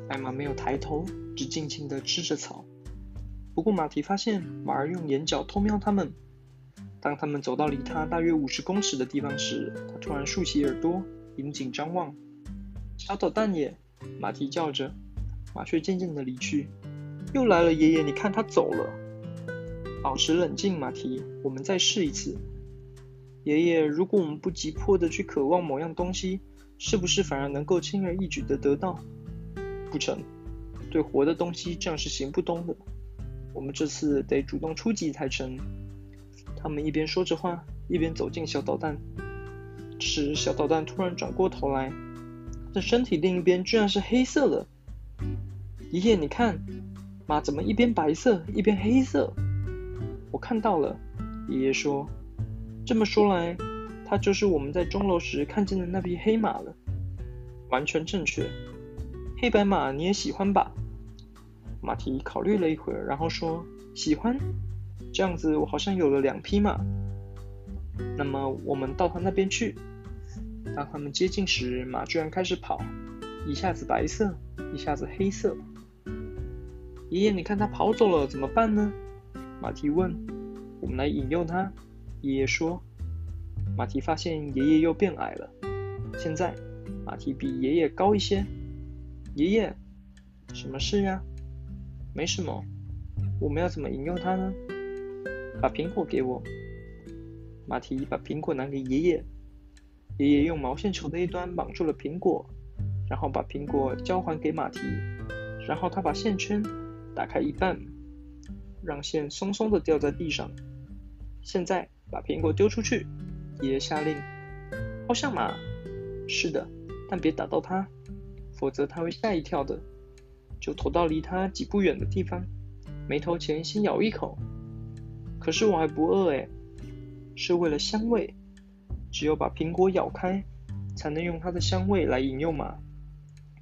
白马没有抬头，只静静地吃着草。不过马蹄发现马儿用眼角偷瞄他们。当他们走到离他大约五十公尺的地方时，他突然竖起耳朵，引颈张望。小捣蛋也！马蹄叫着，麻雀渐渐地离去。又来了，爷爷，你看他走了。保持冷静，马蹄，我们再试一次。爷爷，如果我们不急迫的去渴望某样东西，是不是反而能够轻而易举的得到？不成，对活的东西这样是行不通的。我们这次得主动出击才成。他们一边说着话，一边走进小导弹。这时，小导弹突然转过头来，他的身体另一边居然是黑色的。爷爷，你看，马怎么一边白色一边黑色？我看到了，爷爷说。这么说来，它就是我们在钟楼时看见的那匹黑马了。完全正确，黑白马你也喜欢吧？马蹄考虑了一会儿，然后说：“喜欢。”这样子，我好像有了两匹马。那么，我们到他那边去。当他们接近时，马居然开始跑，一下子白色，一下子黑色。爷爷，你看他跑走了，怎么办呢？马蹄问。我们来引诱他。爷爷说：“马蹄发现爷爷又变矮了。现在，马蹄比爷爷高一些。爷爷，什么事呀？没什么。我们要怎么引诱他呢？把苹果给我。”马蹄把苹果拿给爷爷。爷爷用毛线球的一端绑住了苹果，然后把苹果交还给马蹄。然后他把线圈打开一半，让线松松的掉在地上。现在。把苹果丢出去，爷爷下令。抛向马，是的，但别打到它，否则它会吓一跳的。就投到离它几步远的地方，没投前先咬一口。可是我还不饿哎，是为了香味，只有把苹果咬开，才能用它的香味来引诱马，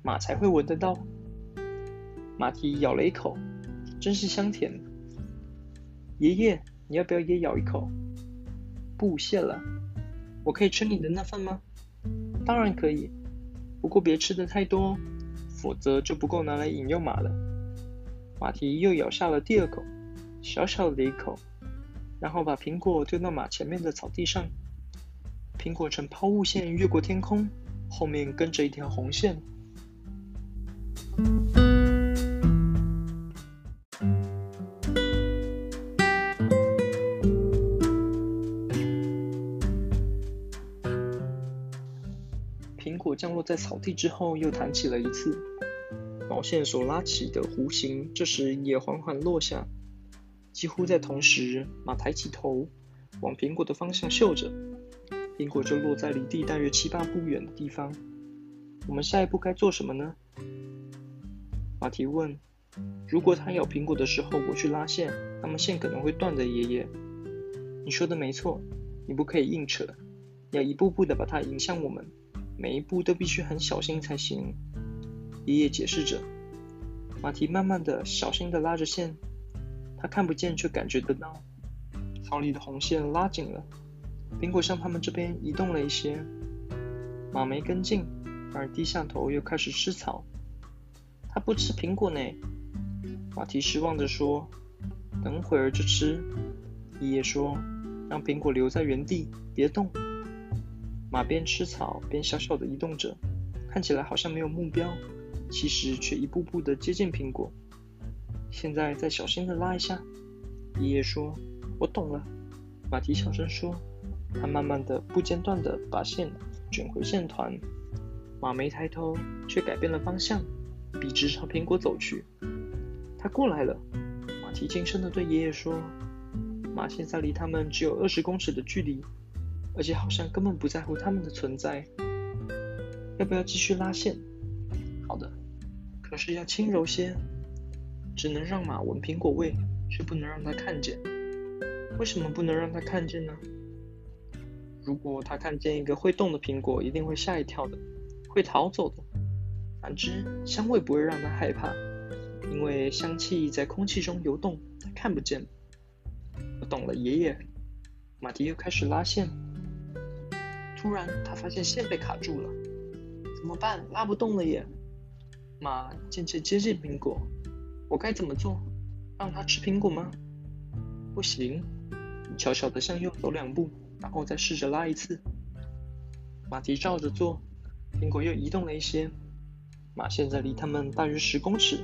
马才会闻得到。马蹄咬了一口，真是香甜。爷爷，你要不要也咬一口？不谢了，我可以吃你的那份吗？当然可以，不过别吃的太多，否则就不够拿来引诱马了。马蹄又咬下了第二口，小小的一口，然后把苹果丢到马前面的草地上。苹果呈抛物线越过天空，后面跟着一条红线。苹果降落在草地之后，又弹起了一次。毛线所拉起的弧形，这时也缓缓落下。几乎在同时，马抬起头，往苹果的方向嗅着，苹果就落在离地大约七八步远的地方。我们下一步该做什么呢？马提问。如果他咬苹果的时候我去拉线，那么线可能会断的。爷爷，你说的没错，你不可以硬扯，要一步步的把它引向我们，每一步都必须很小心才行。爷爷解释着。马蹄慢慢的、小心的拉着线。他看不见，却感觉得到，草里的红线拉紧了，苹果向他们这边移动了一些。马没跟进，反而低下头又开始吃草。他不吃苹果呢。马蹄失望地说：“等会儿就吃。”爷爷说：“让苹果留在原地，别动。”马边吃草边小小的移动着，看起来好像没有目标，其实却一步步的接近苹果。现在再小心的拉一下，爷爷说：“我懂了。”马蹄小声说：“他慢慢的、不间断的把线卷回线团。”马没抬头，却改变了方向，笔直朝苹果走去。他过来了，马蹄轻声的对爷爷说：“马现在离他们只有二十公尺的距离，而且好像根本不在乎他们的存在。要不要继续拉线？”“好的，可是要轻柔些。”只能让马闻苹果味，却不能让它看见。为什么不能让它看见呢？如果它看见一个会动的苹果，一定会吓一跳的，会逃走的。反之，香味不会让它害怕，因为香气在空气中游动，它看不见。我懂了，爷爷。马蹄又开始拉线。突然，他发现线被卡住了，怎么办？拉不动了耶！马渐渐接近苹果。我该怎么做？让他吃苹果吗？不行，悄悄地向右走两步，然后再试着拉一次。马蹄照着做，苹果又移动了一些。马现在离他们大约十公尺。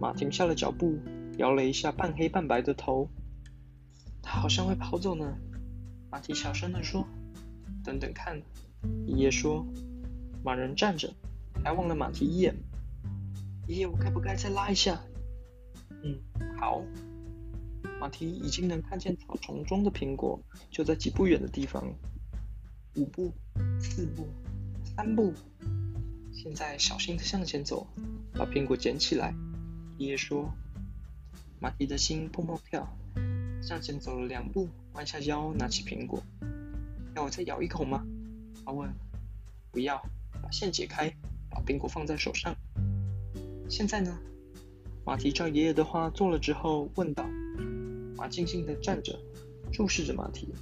马停下了脚步，摇了一下半黑半白的头。他好像会跑走呢。马蹄小声地说：“等等看。”爷爷说：“马人站着，还望了马蹄一眼。”爷爷，我该不该再拉一下？嗯，好。马蹄已经能看见草丛中的苹果，就在几步远的地方。五步，四步，三步。现在小心的向前走，把苹果捡起来。爷爷说。马蹄的心砰砰跳，向前走了两步，弯下腰拿起苹果。要我再咬一口吗？他问。不要，把线解开，把苹果放在手上。现在呢？马蹄照爷爷的话做了之后，问道：“马静静的站着，注视着马蹄，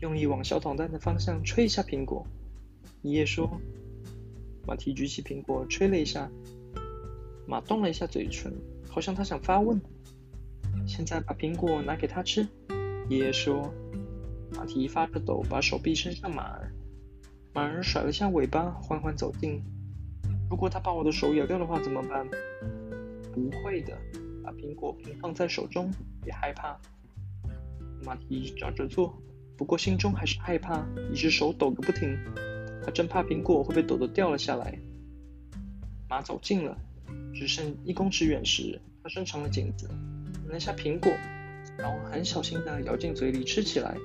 用力往小桶蛋的方向吹一下苹果。”爷爷说：“马蹄举起苹果，吹了一下，马动了一下嘴唇，好像他想发问。现在把苹果拿给他吃。”爷爷说。马蹄发着抖，把手臂伸向马儿，马儿甩了下尾巴，缓缓走近。如果他把我的手咬掉的话怎么办？不会的，把苹果平放在手中，别害怕。马蹄照着做，不过心中还是害怕，一只手抖个不停。他真怕苹果会被抖得掉了下来。马走近了，只剩一公尺远时，他伸长了颈子，拿下苹果，然后很小心地咬进嘴里吃起来，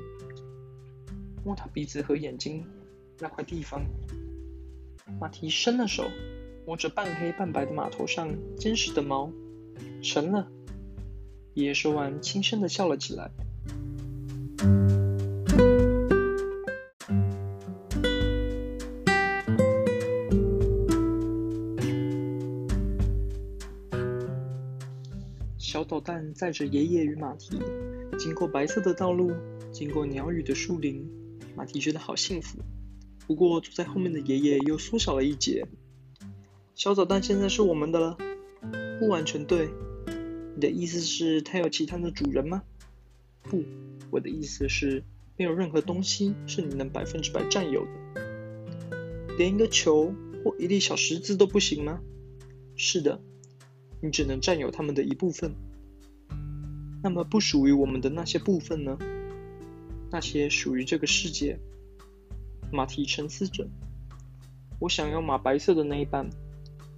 摸他鼻子和眼睛那块地方。马蹄伸了手。摸着半黑半白的马头上坚实的毛，成了。爷爷说完，轻声的笑了起来。小导弹载着爷爷与马蹄，经过白色的道路，经过鸟语的树林，马蹄觉得好幸福。不过坐在后面的爷爷又缩小了一截。小导弹现在是我们的了，不完全对。你的意思是它有其他的主人吗？不，我的意思是没有任何东西是你能百分之百占有的，连一个球或一粒小石子都不行吗？是的，你只能占有它们的一部分。那么不属于我们的那些部分呢？那些属于这个世界。马蹄沉思着。我想要马白色的那一半。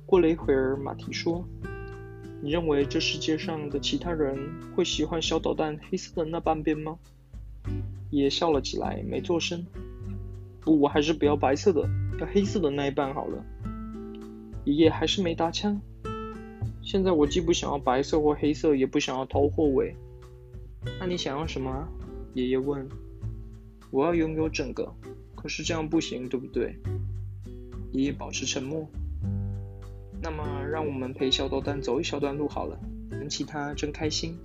过了一会儿，马蹄说：“你认为这世界上的其他人会喜欢小导弹黑色的那半边吗？”爷爷笑了起来，没做声。不，我还是不要白色的，要黑色的那一半好了。爷爷还是没搭腔。现在我既不想要白色或黑色，也不想要头或尾。那你想要什么？爷爷问。我要拥有整个，可是这样不行，对不对？爷爷保持沉默。那么，让我们陪小豆蛋走一小段路好了，闻起它真开心。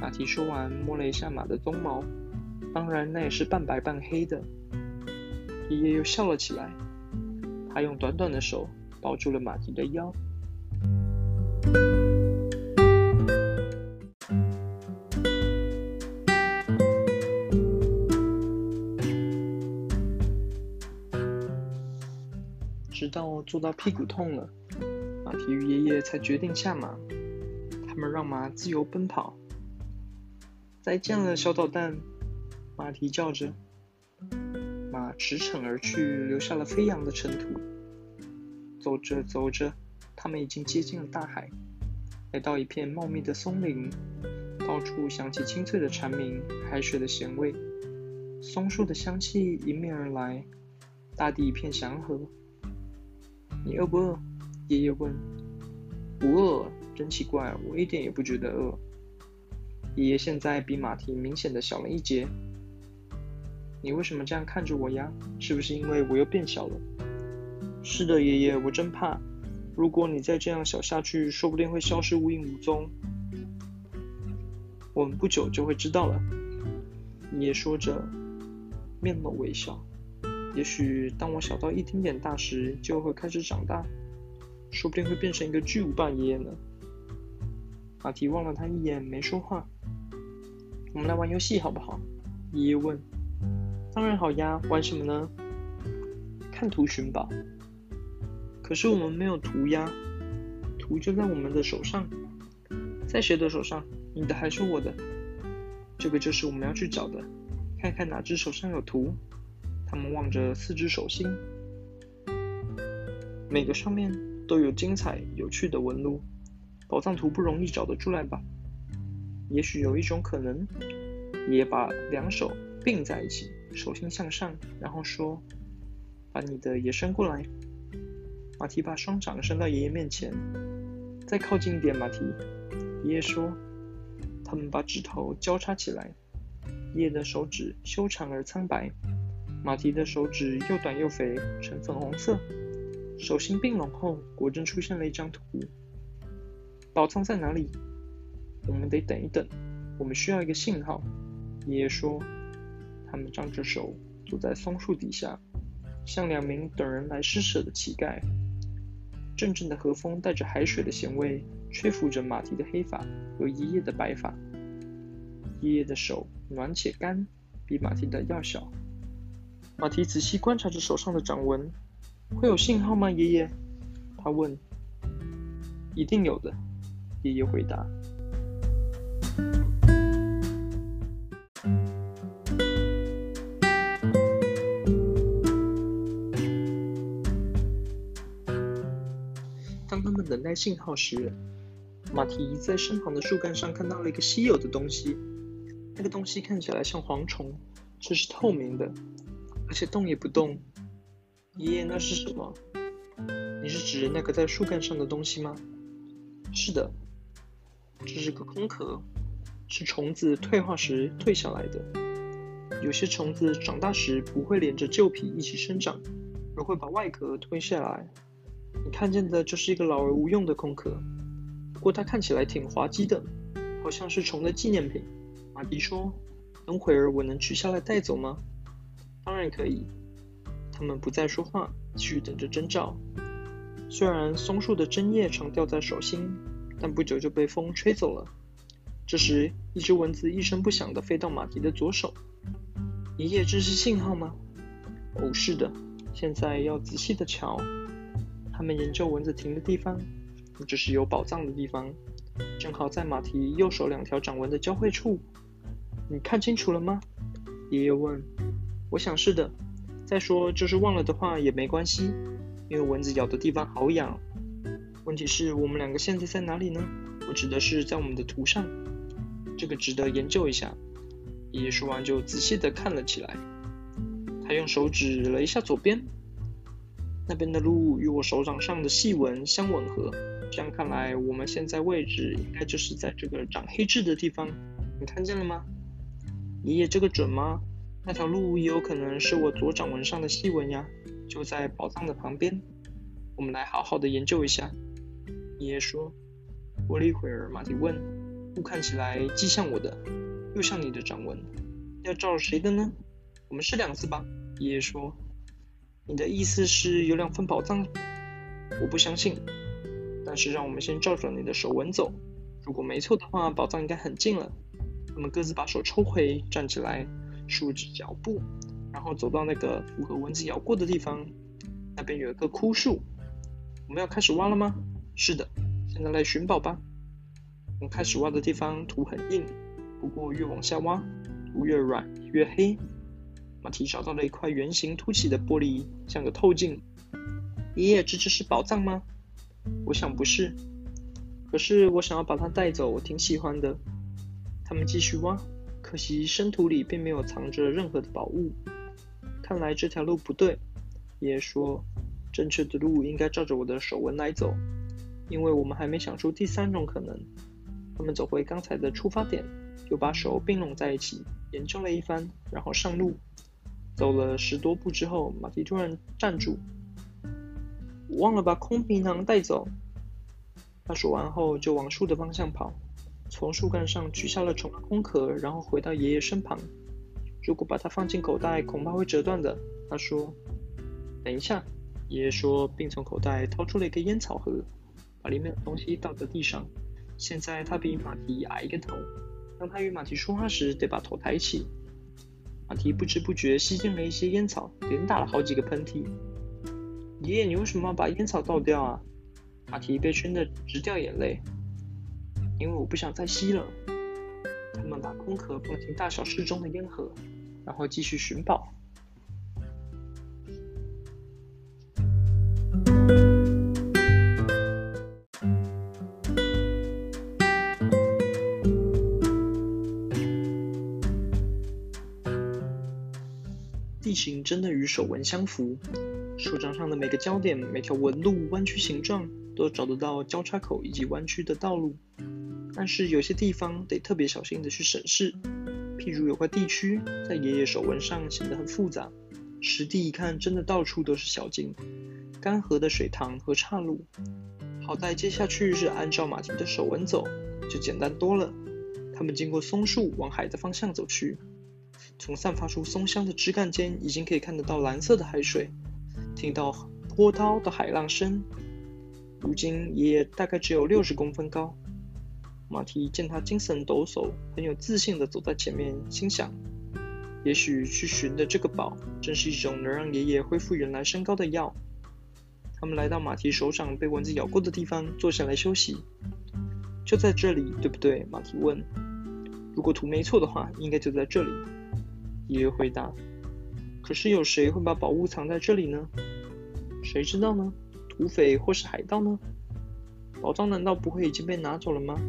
马蹄说完，摸了一下马的鬃毛，当然那也是半白半黑的。爷爷又笑了起来，他用短短的手抱住了马蹄的腰。直到坐到屁股痛了。马蹄与爷爷才决定下马，他们让马自由奔跑。再见了，小捣蛋！马蹄叫着，马驰骋而去，留下了飞扬的尘土。走着走着，他们已经接近了大海，来到一片茂密的松林，到处响起清脆的蝉鸣，海水的咸味，松树的香气迎面而来，大地一片祥和。你饿不饿？爷爷问：“不饿，真奇怪，我一点也不觉得饿。”爷爷现在比马蹄明显的小了一截。你为什么这样看着我呀？是不是因为我又变小了？是的，爷爷，我真怕，如果你再这样小下去，说不定会消失无影无踪。我们不久就会知道了。爷爷说着，面露微笑。也许当我小到一丁点大时，就会开始长大。说不定会变成一个巨无霸爷爷呢。马蹄望了他一眼，没说话。我们来玩游戏好不好？爷爷问。当然好呀，玩什么呢？看图寻宝。可是我们没有图呀，图就在我们的手上，在谁的手上？你的还是我的？这个就是我们要去找的，看看哪只手上有图。他们望着四只手心，每个上面。都有精彩有趣的纹路，宝藏图不容易找得出来吧？也许有一种可能，也把两手并在一起，手心向上，然后说：“把你的也伸过来。”马蹄把双掌伸到爷爷面前，再靠近一点，马蹄。爷爷说：“他们把指头交叉起来，爷爷的手指修长而苍白，马蹄的手指又短又肥，呈粉红色。”手心并拢后，果真出现了一张图。宝藏在哪里？我们得等一等。我们需要一个信号。爷爷说。他们张着手，坐在松树底下，像两名等人来施舍的乞丐。阵阵的和风带着海水的咸味，吹拂着马蹄的黑发和爷爷的白发。爷爷的手暖且干，比马蹄的要小。马蹄仔细观察着手上的掌纹。会有信号吗，爷爷？他问。一定有的，爷爷回答。当他们等待信号时，马蹄在身旁的树干上看到了一个稀有的东西。那个东西看起来像蝗虫，这是透明的，而且动也不动。爷爷，那是什么？你是指那个在树干上的东西吗？是的，这是个空壳，是虫子退化时退下来的。有些虫子长大时不会连着旧皮一起生长，而会把外壳推下来。你看见的就是一个老而无用的空壳，不过它看起来挺滑稽的，好像是虫的纪念品。马迪说：“等会儿我能取下来带走吗？”当然可以。他们不再说话，继续等着征兆。虽然松树的针叶常掉在手心，但不久就被风吹走了。这时，一只蚊子一声不响地飞到马蹄的左手。爷爷，这是信号吗？哦，是的。现在要仔细的瞧。他们研究蚊子停的地方，这是有宝藏的地方，正好在马蹄右手两条掌纹的交汇处。你看清楚了吗？爷爷问。我想是的。再说，就是忘了的话也没关系，因为蚊子咬的地方好痒。问题是我们两个现在在哪里呢？我指的是在我们的图上，这个值得研究一下。爷爷说完就仔细的看了起来，他用手指了一下左边，那边的路与我手掌上的细纹相吻合。这样看来，我们现在位置应该就是在这个长黑痣的地方。你看见了吗？爷爷，这个准吗？那条路也有可能是我左掌纹上的细纹呀，就在宝藏的旁边。我们来好好的研究一下。爷爷说。过了一会儿，马蒂问：“路看起来既像我的，又像你的掌纹，要照谁的呢？”我们试两次吧。爷爷说：“你的意思是有两份宝藏？我不相信。但是让我们先照着你的手纹走，如果没错的话，宝藏应该很近了。”他们各自把手抽回，站起来，竖直脚步，然后走到那个符合蚊子咬过的地方。那边有一棵枯树。我们要开始挖了吗？是的。现在来寻宝吧。我们开始挖的地方土很硬，不过越往下挖，土越软越黑。马蹄找到了一块圆形凸起的玻璃，像个透镜。爷爷，这是宝藏吗？我想不是。可是我想要把它带走，我挺喜欢的。他们继续挖，可惜深土里并没有藏着任何的宝物。看来这条路不对。爷爷说，正确的路应该照着我的手纹来走。因为我们还没想出第三种可能，他们走回刚才的出发点，又把手并拢在一起，研究了一番，然后上路。走了十多步之后，马蹄突然站住，我忘了把空皮囊带走。他说完后就往树的方向跑，从树干上取下了虫的空壳，然后回到爷爷身旁。如果把它放进口袋，恐怕会折断的。他说：“等一下。”爷爷说，并从口袋掏出了一个烟草盒。把里面的东西倒在地上。现在他比马蹄矮一个头。当他与马蹄说话时，得把头抬起。马蹄不知不觉吸进了一些烟草，连打了好几个喷嚏。爷爷，你为什么要把烟草倒掉啊？马蹄被熏得直掉眼泪。因为我不想再吸了。他们把空壳放进大小适中的烟盒，然后继续寻宝。地形真的与手纹相符，手掌上的每个焦点、每条纹路、弯曲形状，都找得到交叉口以及弯曲的道路。但是有些地方得特别小心的去审视，譬如有块地区在爷爷手纹上显得很复杂，实地一看，真的到处都是小径、干涸的水塘和岔路。好在接下去是按照马蹄的手纹走，就简单多了。他们经过松树，往海的方向走去。从散发出松香的枝干间，已经可以看得到蓝色的海水，听到波涛的海浪声。如今爷爷大概只有六十公分高。马蹄见他精神抖擞，很有自信地走在前面，心想：也许去寻的这个宝，正是一种能让爷爷恢复原来身高的药。他们来到马蹄手掌被蚊子咬过的地方，坐下来休息。就在这里，对不对？马蹄问。如果图没错的话，应该就在这里。爷爷回答：“可是有谁会把宝物藏在这里呢？谁知道呢？土匪或是海盗呢？宝藏难道不会已经被拿走了吗？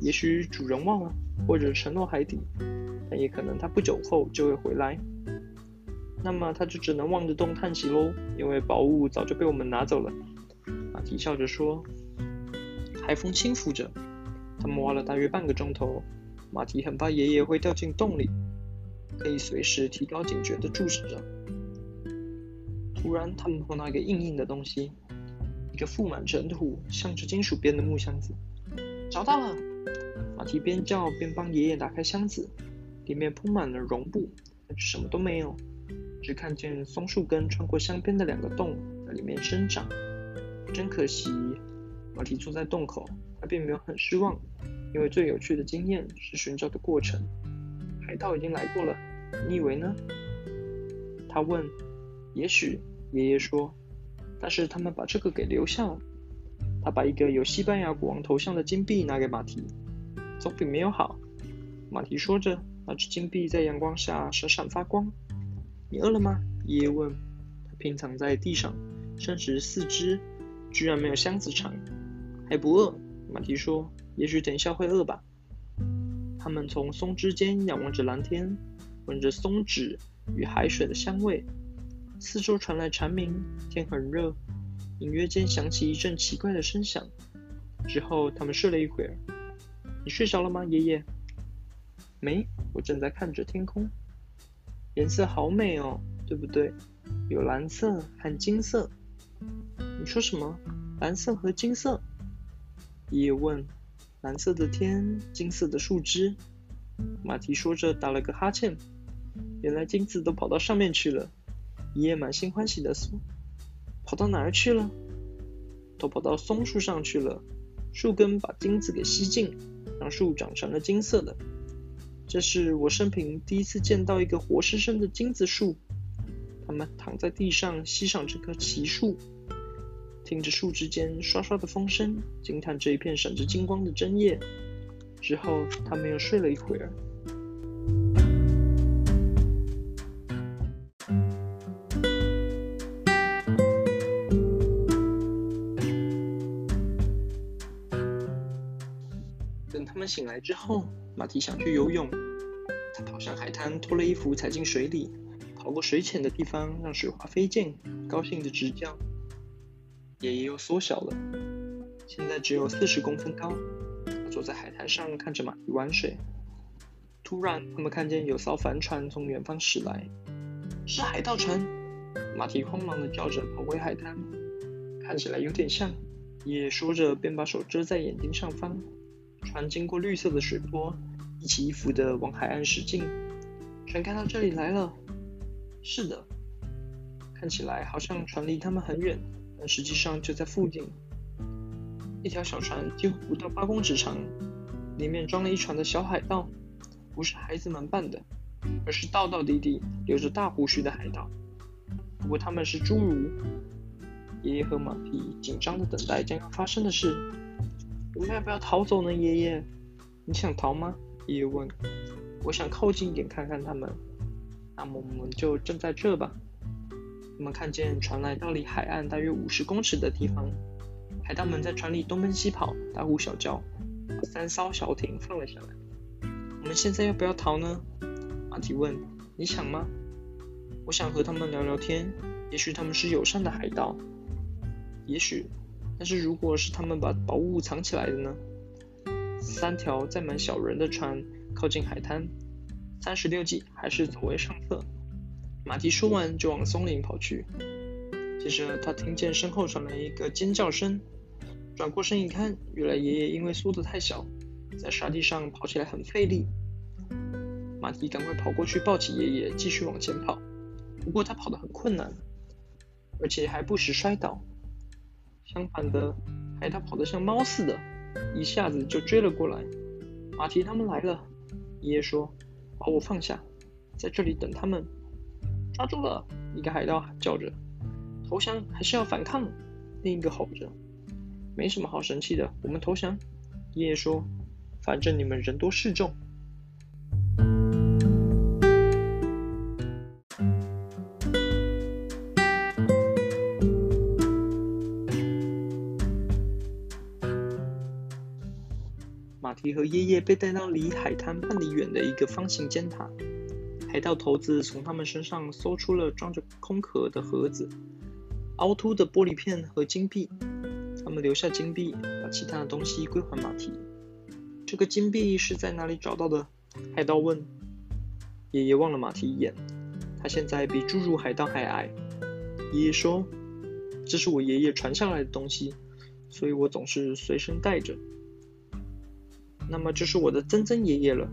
也许主人忘了，或者沉落海底，但也可能他不久后就会回来。那么他就只能望着洞叹息喽，因为宝物早就被我们拿走了。”马蹄笑着说。海风轻拂着，他们挖了大约半个钟头。马蹄很怕爷爷会掉进洞里。可以随时提高警觉地注视着。突然，他们碰到一个硬硬的东西，一个覆满尘土、像是金属边的木箱子。找到了！马蹄边叫边帮爷爷打开箱子，里面铺满了绒布，但什么都没有，只看见松树根穿过箱边的两个洞，在里面生长。真可惜！马蹄坐在洞口，他并没有很失望，因为最有趣的经验是寻找的过程。海盗已经来过了。你以为呢？他问。也许，爷爷说。但是他们把这个给留下了。他把一个有西班牙国王头像的金币拿给马蹄，总比没有好。马蹄说着，那只金币在阳光下闪闪发光。你饿了吗？爷爷问。他平躺在地上，伸直四肢，居然没有箱子长。还不饿？马蹄说。也许等一下会饿吧。他们从松枝间仰望着蓝天，闻着松脂与海水的香味。四周传来蝉鸣，天很热，隐约间响起一阵奇怪的声响。之后，他们睡了一会儿。你睡着了吗，爷爷？没，我正在看着天空，颜色好美哦，对不对？有蓝色和金色。你说什么？蓝色和金色？爷爷问。蓝色的天，金色的树枝。马蹄说着，打了个哈欠。原来金子都跑到上面去了。爷爷满心欢喜的说：“跑到哪儿去了？都跑到松树上去了。树根把金子给吸进，让树长成了金色的。这是我生平第一次见到一个活生生的金子树。他们躺在地上，欣赏这棵奇树。”听着树枝间刷刷的风声，惊叹这一片闪着金光的针叶。之后，他们又睡了一会儿。醒来之后，马蹄想去游泳。他跑上海滩，脱了衣服，踩进水里，跑过水浅的地方，让水花飞溅，高兴的直叫。爷爷又缩小了，现在只有四十公分高。他坐在海滩上，看着马蹄玩水。突然，他们看见有艘帆船从远方驶来，是海盗船！马蹄慌忙的叫着，跑回海滩。看起来有点像。爷爷说着，便把手遮在眼睛上方。船经过绿色的水波，一起一伏的往海岸驶进。船开到这里来了。是的，看起来好像船离他们很远。但实际上就在附近，一条小船几乎不到八公尺长，里面装了一船的小海盗，不是孩子们扮的，而是道道地地留着大胡须的海盗。不过他们是侏儒。爷爷和马蹄紧张的等待将要发生的事。我们要不要逃走呢，爷爷？你想逃吗？爷爷问。我想靠近一点看看他们。那么我们就站在这吧。我们看见船来到离海岸大约五十公尺的地方，海盗们在船里东奔西跑，大呼小叫。把三艘小艇放了下来。我们现在要不要逃呢？马蹄问。你想吗？我想和他们聊聊天。也许他们是友善的海盗。也许，但是如果是他们把宝物藏起来的呢？三条载满小人的船靠近海滩。三十六计还是走为上策。马蹄说完，就往松林跑去。接着，他听见身后传来一个尖叫声，转过身一看，原来爷爷因为缩得太小，在沙地上跑起来很费力。马蹄赶快跑过去抱起爷爷，继续往前跑。不过他跑得很困难，而且还不时摔倒。相反的，海盗跑得像猫似的，一下子就追了过来。马蹄他们来了，爷爷说：“把我放下，在这里等他们。”抓住了！一个海盗叫着：“投降还是要反抗？”另一个吼着：“没什么好生气的，我们投降。”爷爷说：“反正你们人多势众。”马蹄和爷爷被带到离海滩半里远的一个方形尖塔。海盗头子从他们身上搜出了装着空壳的盒子、凹凸的玻璃片和金币。他们留下金币，把其他的东西归还马蹄。这个金币是在哪里找到的？海盗问。爷爷望了马蹄一眼，他现在比侏儒海盗还矮。爷爷说：“这是我爷爷传下来的东西，所以我总是随身带着。那么就是我的曾曾爷爷了。”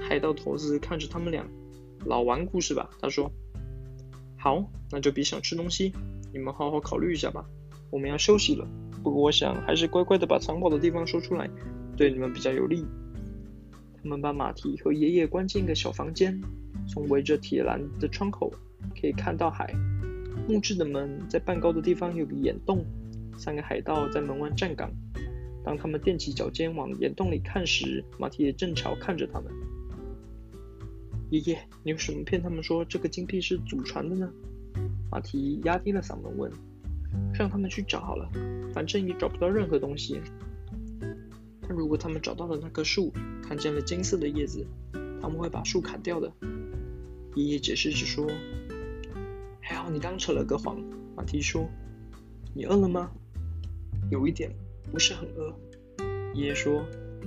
海盗头子看着他们俩，老顽固是吧？他说：“好，那就别想吃东西，你们好好考虑一下吧。我们要休息了。不过我想还是乖乖的把藏宝的地方说出来，对你们比较有利。”他们把马蹄和爷爷关进一个小房间，从围着铁栏的窗口可以看到海。木质的门在半高的地方有个眼洞，三个海盗在门外站岗。当他们踮起脚尖往眼洞里看时，马蹄也正巧看着他们。爷爷，你为什么骗他们说这个金币是祖传的呢？马蹄压低了嗓门问。让他们去找好了，反正也找不到任何东西。但如果他们找到了那棵树，看见了金色的叶子，他们会把树砍掉的。爷爷解释着说：“还好你刚扯了个谎。”马蹄说：“你饿了吗？”“有一点，不是很饿。”爷爷说：“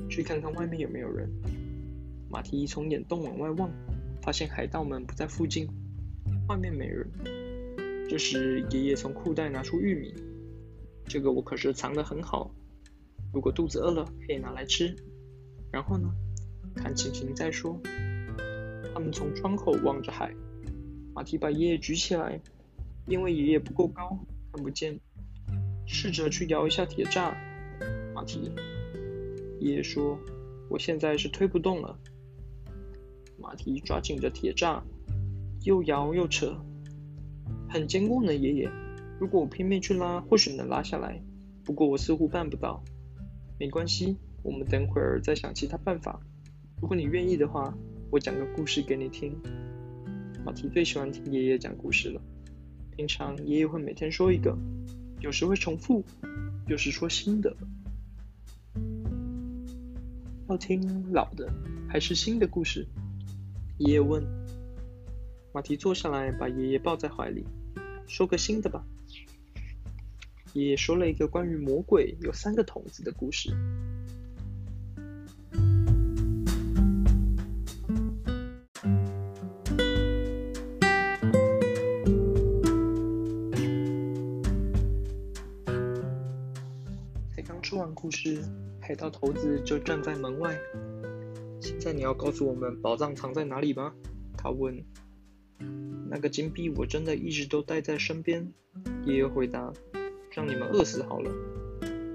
去看看外面有没有人。”马蹄从眼洞往外望，发现海盗们不在附近，外面没人。这时，爷爷从裤袋拿出玉米，这个我可是藏得很好。如果肚子饿了，可以拿来吃。然后呢，看情形再说。他们从窗口望着海，马蹄把爷爷举起来，因为爷爷不够高，看不见。试着去摇一下铁栅，马蹄。爷爷说：“我现在是推不动了。”马蹄抓紧着铁栅，又摇又扯。很坚固呢，爷爷。如果我拼命去拉，或许能拉下来。不过我似乎办不到。没关系，我们等会儿再想其他办法。如果你愿意的话，我讲个故事给你听。马蹄最喜欢听爷爷讲故事了。平常爷爷会每天说一个，有时会重复，有时说新的。要听老的还是新的故事？爷爷问。马蹄坐下来，把爷爷抱在怀里。说个新的吧。爷爷说了一个关于魔鬼有三个筒子的故事。故事，海盗头子就站在门外。现在你要告诉我们宝藏藏在哪里吗？他问。那个金币我真的一直都带在身边。爷爷回答：“让你们饿死好了。”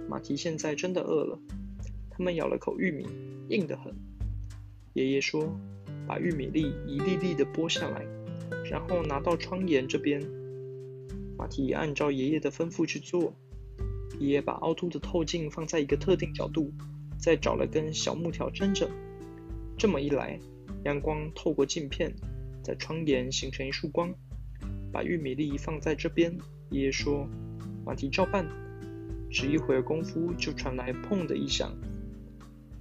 马蹄现在真的饿了，他们咬了口玉米，硬得很。爷爷说：“把玉米粒一粒粒的剥下来，然后拿到窗沿这边。”马蹄按照爷爷的吩咐去做。爷爷把凹凸的透镜放在一个特定角度，再找了根小木条撑着。这么一来，阳光透过镜片。在窗沿形成一束光，把玉米粒放在这边。爷爷说：“马蹄照办。”只一会儿功夫，就传来“砰”的一响，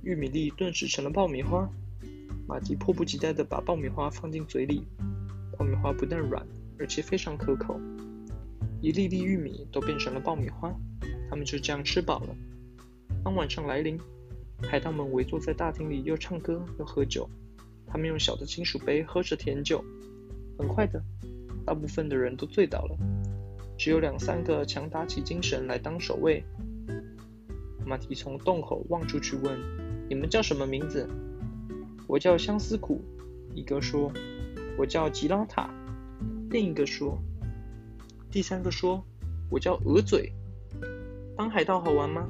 玉米粒顿时成了爆米花。马蹄迫不及待地把爆米花放进嘴里，爆米花不但软，而且非常可口。一粒粒玉米都变成了爆米花，他们就这样吃饱了。当晚上来临，海盗们围坐在大厅里，又唱歌又喝酒。他们用小的金属杯喝着甜酒，很快的，大部分的人都醉倒了，只有两三个强打起精神来当守卫。马蹄从洞口望出去问：“你们叫什么名字？”“我叫相思苦。”一个说。“我叫吉拉塔。”另一个说。第三个说：“我叫鹅嘴。”当海盗好玩吗？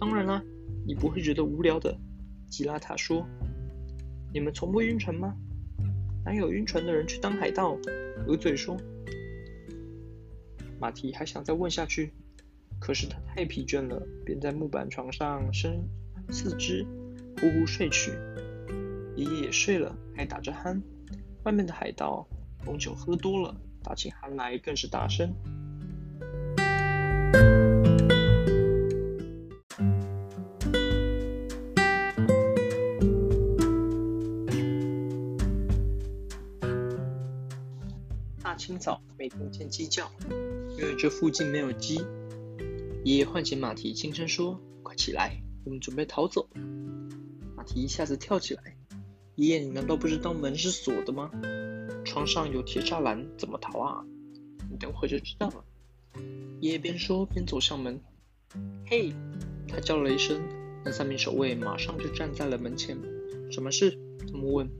当然啦，你不会觉得无聊的。”吉拉塔说。你们从不晕船吗？哪有晕船的人去当海盗？鹅嘴说。马蹄还想再问下去，可是他太疲倦了，便在木板床上伸四肢，呼呼睡去。爷爷也睡了，还打着鼾。外面的海盗红酒喝多了，打起鼾来更是大声。早没听见鸡叫，因为这附近没有鸡。爷爷唤醒马蹄，轻声说：“快起来，我们准备逃走。”马蹄一下子跳起来：“爷爷，你难道不知道门是锁的吗？窗上有铁栅栏，怎么逃啊？你等会就知道了。”爷爷边说边走向门。“嘿！”他叫了一声，那三名守卫马上就站在了门前。“什么事？”他们问，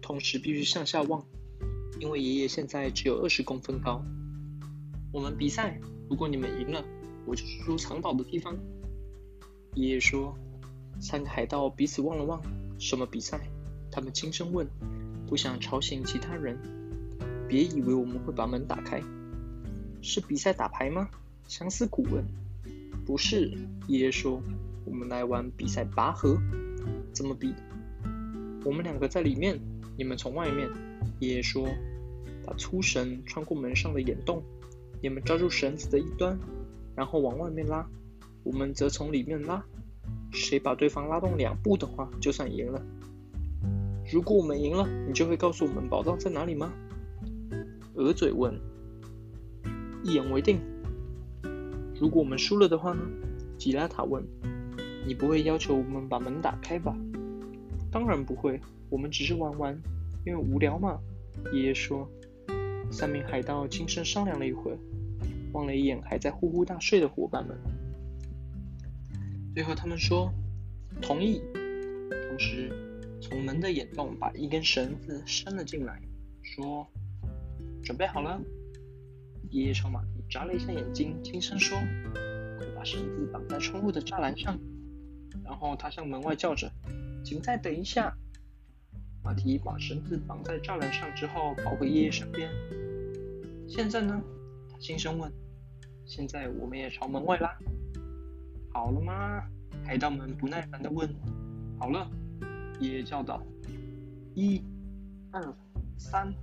同时必须向下望。因为爷爷现在只有二十公分高。我们比赛，如果你们赢了，我就出藏宝的地方。爷爷说。三个海盗彼此望了望。什么比赛？他们轻声问，不想吵醒其他人。别以为我们会把门打开。是比赛打牌吗？相思苦问。不是，爷爷说。我们来玩比赛拔河。怎么比？我们两个在里面。你们从外面。”爷爷说：“把粗绳穿过门上的眼洞，你们抓住绳子的一端，然后往外面拉，我们则从里面拉。谁把对方拉动两步的话，就算赢了。如果我们赢了，你就会告诉我们宝藏在哪里吗？”鹅嘴问。“一言为定。”如果我们输了的话呢？吉拉塔问。“你不会要求我们把门打开吧？”“当然不会，我们只是玩玩，因为无聊嘛。”爷爷说。三名海盗轻声商量了一会儿，望了一眼还在呼呼大睡的伙伴们，最后他们说：“同意。”同时，从门的眼洞把一根绳子伸了进来，说：“准备好了。”爷爷朝马蹄眨了一下眼睛，轻声说：“快把绳子绑在窗户的栅栏上。”然后他向门外叫着：“请再等一下。”马蹄把绳子绑在栅栏上之后，跑回爷爷身边。现在呢？他轻声问。现在我们也朝门外拉。好了吗？海盗们不耐烦地问。好了，爷爷叫道。一、二、三，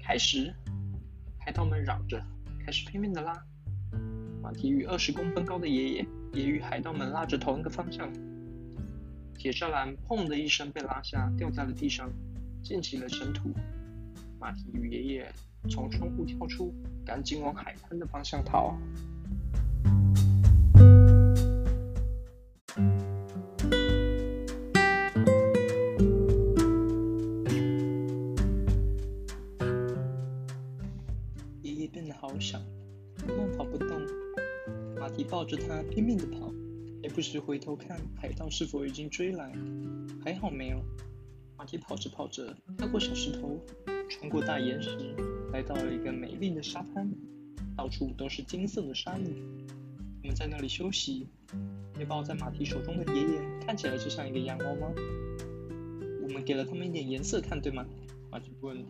开始！海盗们嚷着。开始拼命的拉，马蹄与二十公分高的爷爷也与海盗们拉着同一个方向。铁栅栏“砰”的一声被拉下，掉在了地上，溅起了尘土。马蹄与爷爷从窗户跳出，赶紧往海滩的方向逃。爷爷变得好小，慢慢跑不动。马蹄抱着他拼命的跑，也不时回头看海盗是否已经追来。还好没有。马蹄跑着跑着，跳过小石头，穿过大岩石，来到了一个美丽的沙滩，到处都是金色的沙粒。我们在那里休息。背抱在马蹄手中的爷爷看起来就像一个洋猫吗？我们给了他们一点颜色看，对吗？马蹄问。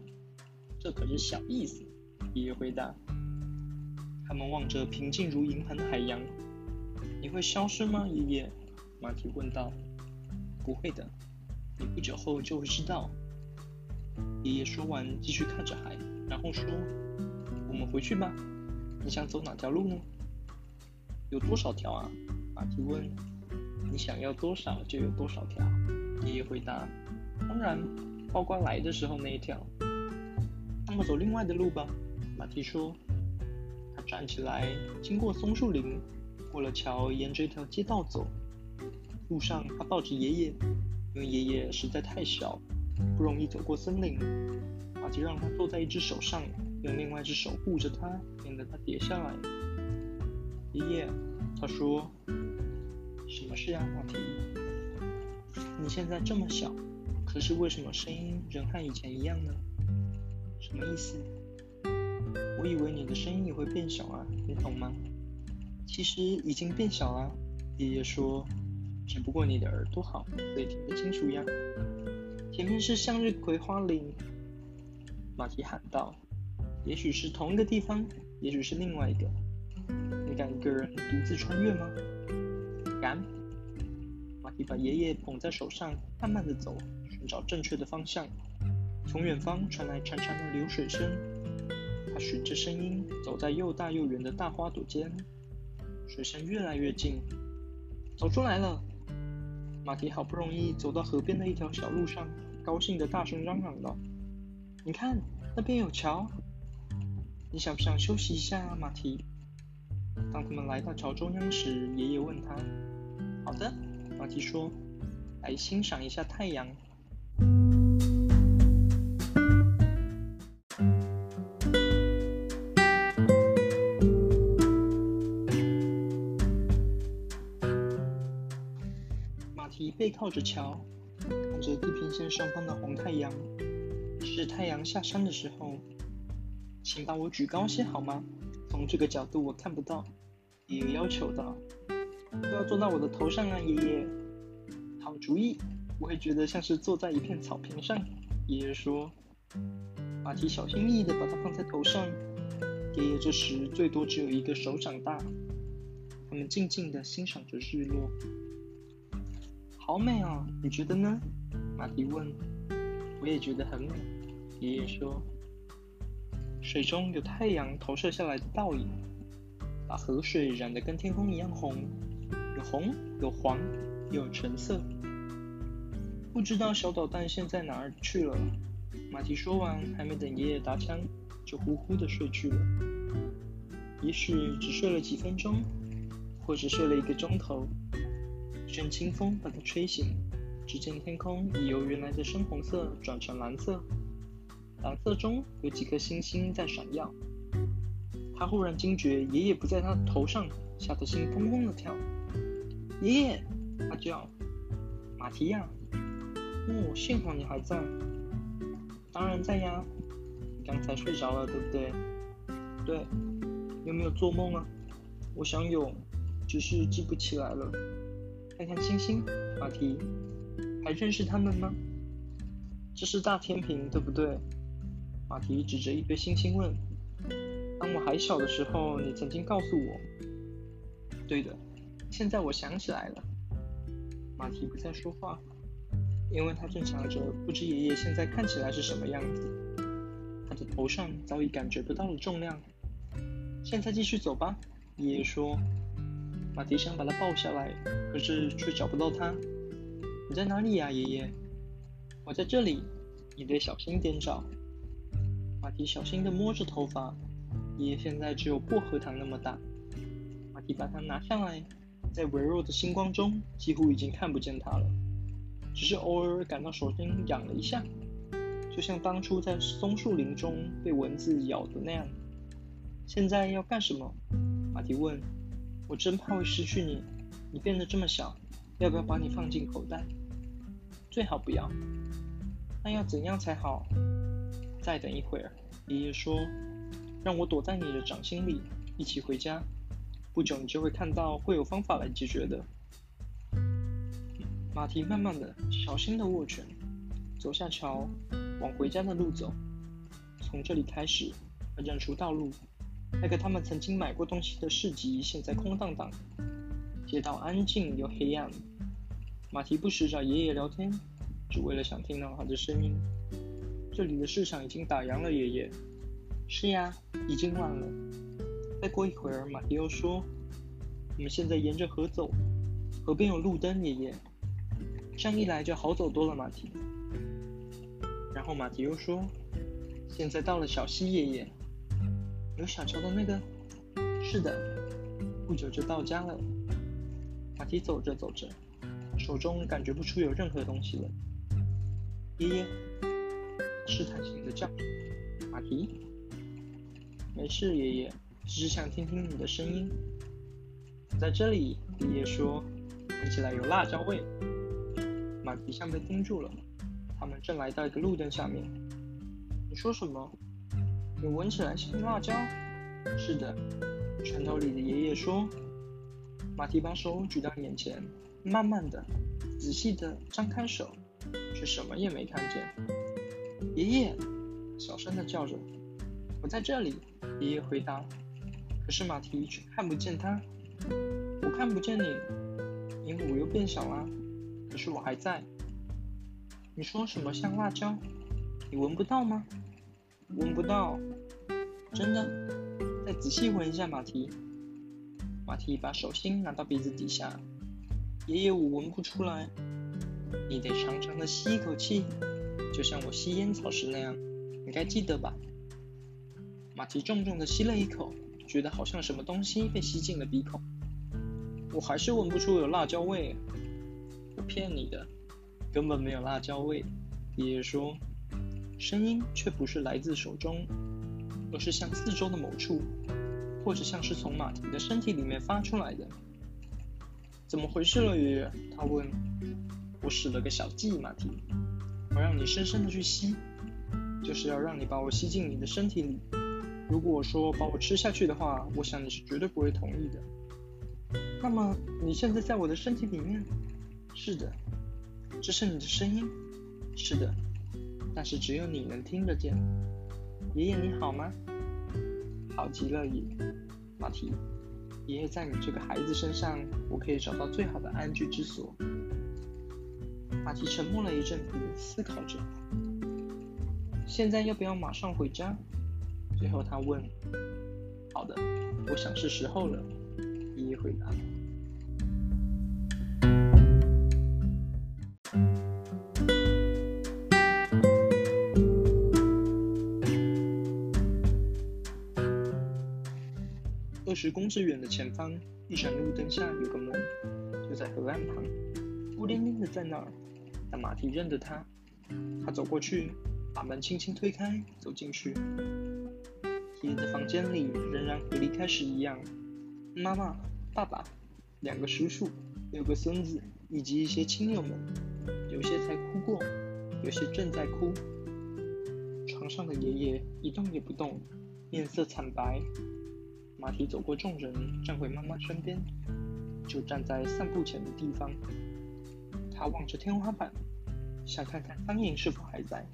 这可是小意思。爷爷回答。他们望着平静如银盘的海洋。你会消失吗，爷爷？马蹄问道。不会的，你不久后就会知道。爷爷说完，继续看着海，然后说：“我们回去吧。你想走哪条路呢？有多少条啊？”马蹄问。你想要多少就有多少条。爷爷回答。当然，包括来的时候那一条。那么走另外的路吧。马蹄说。他站起来，经过松树林。过了桥，沿着一条街道走。路上，他抱着爷爷，因为爷爷实在太小，不容易走过森林。马吉让他坐在一只手上，用另外一只手护着他，免得他跌下来。爷爷，他说：“什么事啊，马蹄？你现在这么小，可是为什么声音仍和以前一样呢？什么意思？我以为你的声音也会变小啊，你懂吗？”其实已经变小了，爷爷说，只不过你的耳朵好，所以听得清楚呀。前面是向日葵花林，马蹄喊道。也许是同一个地方，也许是另外一个。你敢一个人独自穿越吗？敢。马蹄把爷爷捧在手上，慢慢的走，寻找正确的方向。从远方传来潺潺的流水声，他循着声音走在又大又圆的大花朵间。水声越来越近，走出来了。马蹄好不容易走到河边的一条小路上，高兴的大声嚷嚷道：“你看，那边有桥。你想不想休息一下啊，马蹄？”当他们来到桥中央时，爷爷问他：“好的。”马蹄说：“来欣赏一下太阳。”背靠着桥，看着地平线上方的红太阳。是太阳下山的时候，请把我举高些好吗？从这个角度我看不到。爷爷要求道：“不要坐到我的头上啊，爷爷。”好主意，我会觉得像是坐在一片草坪上。爷爷说：“马蹄小心翼翼地把它放在头上。”爷爷这时最多只有一个手掌大。他们静静地欣赏着日落。好美啊，你觉得呢？马蹄问。我也觉得很美。爷爷说：“水中有太阳投射下来的倒影，把河水染得跟天空一样红，有红，有黄，有橙色。不知道小导弹现在哪儿去了？”马蹄说完，还没等爷爷答腔，就呼呼的睡去了。也许只睡了几分钟，或者睡了一个钟头。一阵清风把他吹醒，只见天空已由原来的深红色转成蓝色，蓝色中有几颗星星在闪耀。他忽然惊觉爷爷不在他头上，吓得心砰砰的跳。爷爷，他叫马提亚。哦，幸好你还在。当然在呀。你刚才睡着了，对不对？对。有没有做梦啊？我想有，只是记不起来了。看看星星，马蹄，还认识他们吗？这是大天平，对不对？马蹄指着一堆星星问：“当我还小的时候，你曾经告诉我。”对的，现在我想起来了。马蹄不再说话，因为他正想着不知爷爷现在看起来是什么样子。他的头上早已感觉不到了重量。现在继续走吧，爷爷说。马蹄想把它抱下来，可是却找不到它。你在哪里呀，爷爷？我在这里，你得小心点找。马蹄小心地摸着头发，爷爷现在只有薄荷糖那么大。马蹄把它拿下来，在微弱的星光中，几乎已经看不见它了，只是偶尔感到手心痒了一下，就像当初在松树林中被蚊子咬的那样。现在要干什么？马蹄问。我真怕会失去你。你变得这么小，要不要把你放进口袋？最好不要。那要怎样才好？再等一会儿。爷爷说：“让我躲在你的掌心里，一起回家。不久你就会看到会有方法来解决的。”马蹄慢慢的、小心的握拳，走下桥，往回家的路走。从这里开始，要认出道路。那个他们曾经买过东西的市集现在空荡荡，街道安静又黑暗。马蹄不时找爷爷聊天，只为了想听到他的声音。这里的市场已经打烊了，爷爷。是呀，已经晚了。再过一会儿，马蹄又说：“我们现在沿着河走，河边有路灯，爷爷。这样一来就好走多了。”马蹄。然后马蹄又说：“现在到了小溪，爷爷。”有小桥的那个，是的，不久就到家了。马蹄走着走着，手中感觉不出有任何东西了。爷爷，试探性的叫马蹄，没事，爷爷，只是想听听你的声音。在这里，爷爷说，闻起来有辣椒味。马蹄像被盯住了，他们正来到一个路灯下面。你说什么？你闻起来像辣椒。是的，船头里的爷爷说。马蹄把手举到眼前，慢慢的、仔细的张开手，却什么也没看见。爷爷，小声的叫着：“我在这里。”爷爷回答。可是马蹄却看不见他。我看不见你，因为我又变小了。可是我还在。你说什么像辣椒？你闻不到吗？闻不到，真的。再仔细闻一下，马蹄。马蹄把手心拿到鼻子底下。爷爷，我闻不出来。你得长长的吸一口气，就像我吸烟草时那样。你该记得吧？马蹄重重的吸了一口，觉得好像什么东西被吸进了鼻孔。我还是闻不出有辣椒味。我骗你的，根本没有辣椒味。爷爷说。声音却不是来自手中，而是向四周的某处，或者像是从马蹄的身体里面发出来的。怎么回事了，爷爷？他问。我使了个小计，马蹄，我让你深深的去吸，就是要让你把我吸进你的身体里。如果我说把我吃下去的话，我想你是绝对不会同意的。那么你现在在我的身体里面？是的。这是你的声音？是的。但是只有你能听得见。爷爷你好吗？好极了，爷马蹄。爷爷在你这个孩子身上，我可以找到最好的安居之所。马蹄沉默了一阵子，思考着。现在要不要马上回家？最后他问。好的，我想是时候了。爷爷回答。二十公尺远的前方，一盏路灯下有个门，就在河岸旁，孤零零的在那儿。但马蹄认得他，他走过去，把门轻轻推开，走进去。爷爷的房间里仍然和离开时一样，妈妈、爸爸、两个叔叔、六个孙子以及一些亲友们，有些才哭过，有些正在哭。床上的爷爷一动也不动，面色惨白。马蹄走过众人，站回妈妈身边，就站在散步前的地方。他望着天花板，想看看苍蝇是否还在，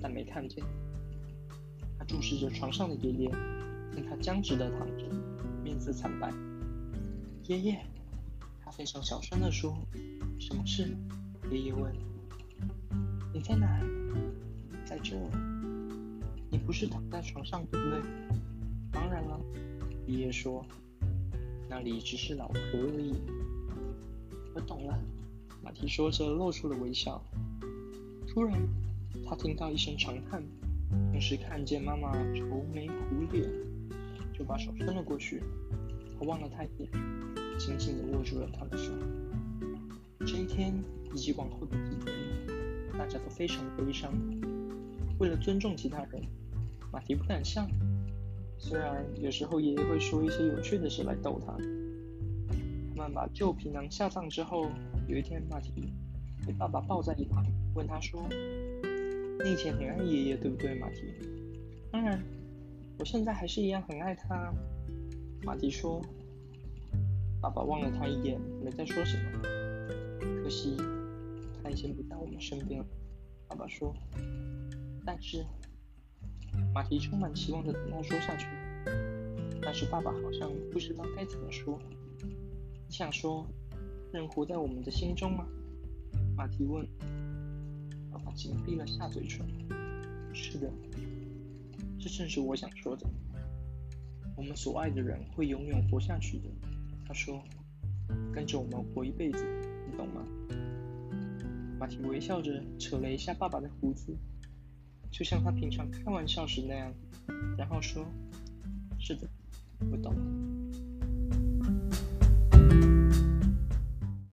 但没看见。他注视着床上的爷爷，见他僵直的躺着，面色惨白。爷爷，他非常小声地说：“什么事？”爷爷问：“你在哪？”“在这。”“你不是躺在床上，对不对？”“当然。”爷爷说：“那里只是老壳而已。”我懂了，马蹄说着，露出了微笑。突然，他听到一声长叹，同时看见妈妈愁眉苦脸，就把手伸了过去。他望了他一眼，紧紧地握住了他的手。这一天以及往后的几天，大家都非常悲伤。为了尊重其他人，马蹄不敢笑。虽然有时候爷爷会说一些有趣的事来逗他。他们把旧皮囊下葬之后，有一天马蹄被爸爸抱在一旁，问他说：“你以前很爱爷爷，对不对，马蹄？”“当然，我现在还是一样很爱他。”马蹄说。爸爸望了他一眼，没再说什么。可惜他已经不在我们身边了。爸爸说。但是。马蹄充满期望的等他说下去，但是爸爸好像不知道该怎么说。你想说，人活在我们的心中吗？马蹄问。爸爸紧闭了下嘴唇。是的，这正是我想说的。我们所爱的人会永远活下去的。他说，跟着我们活一辈子，你懂吗？马蹄微笑着扯了一下爸爸的胡子。就像他平常开玩笑时那样，然后说：“是的，我懂了。”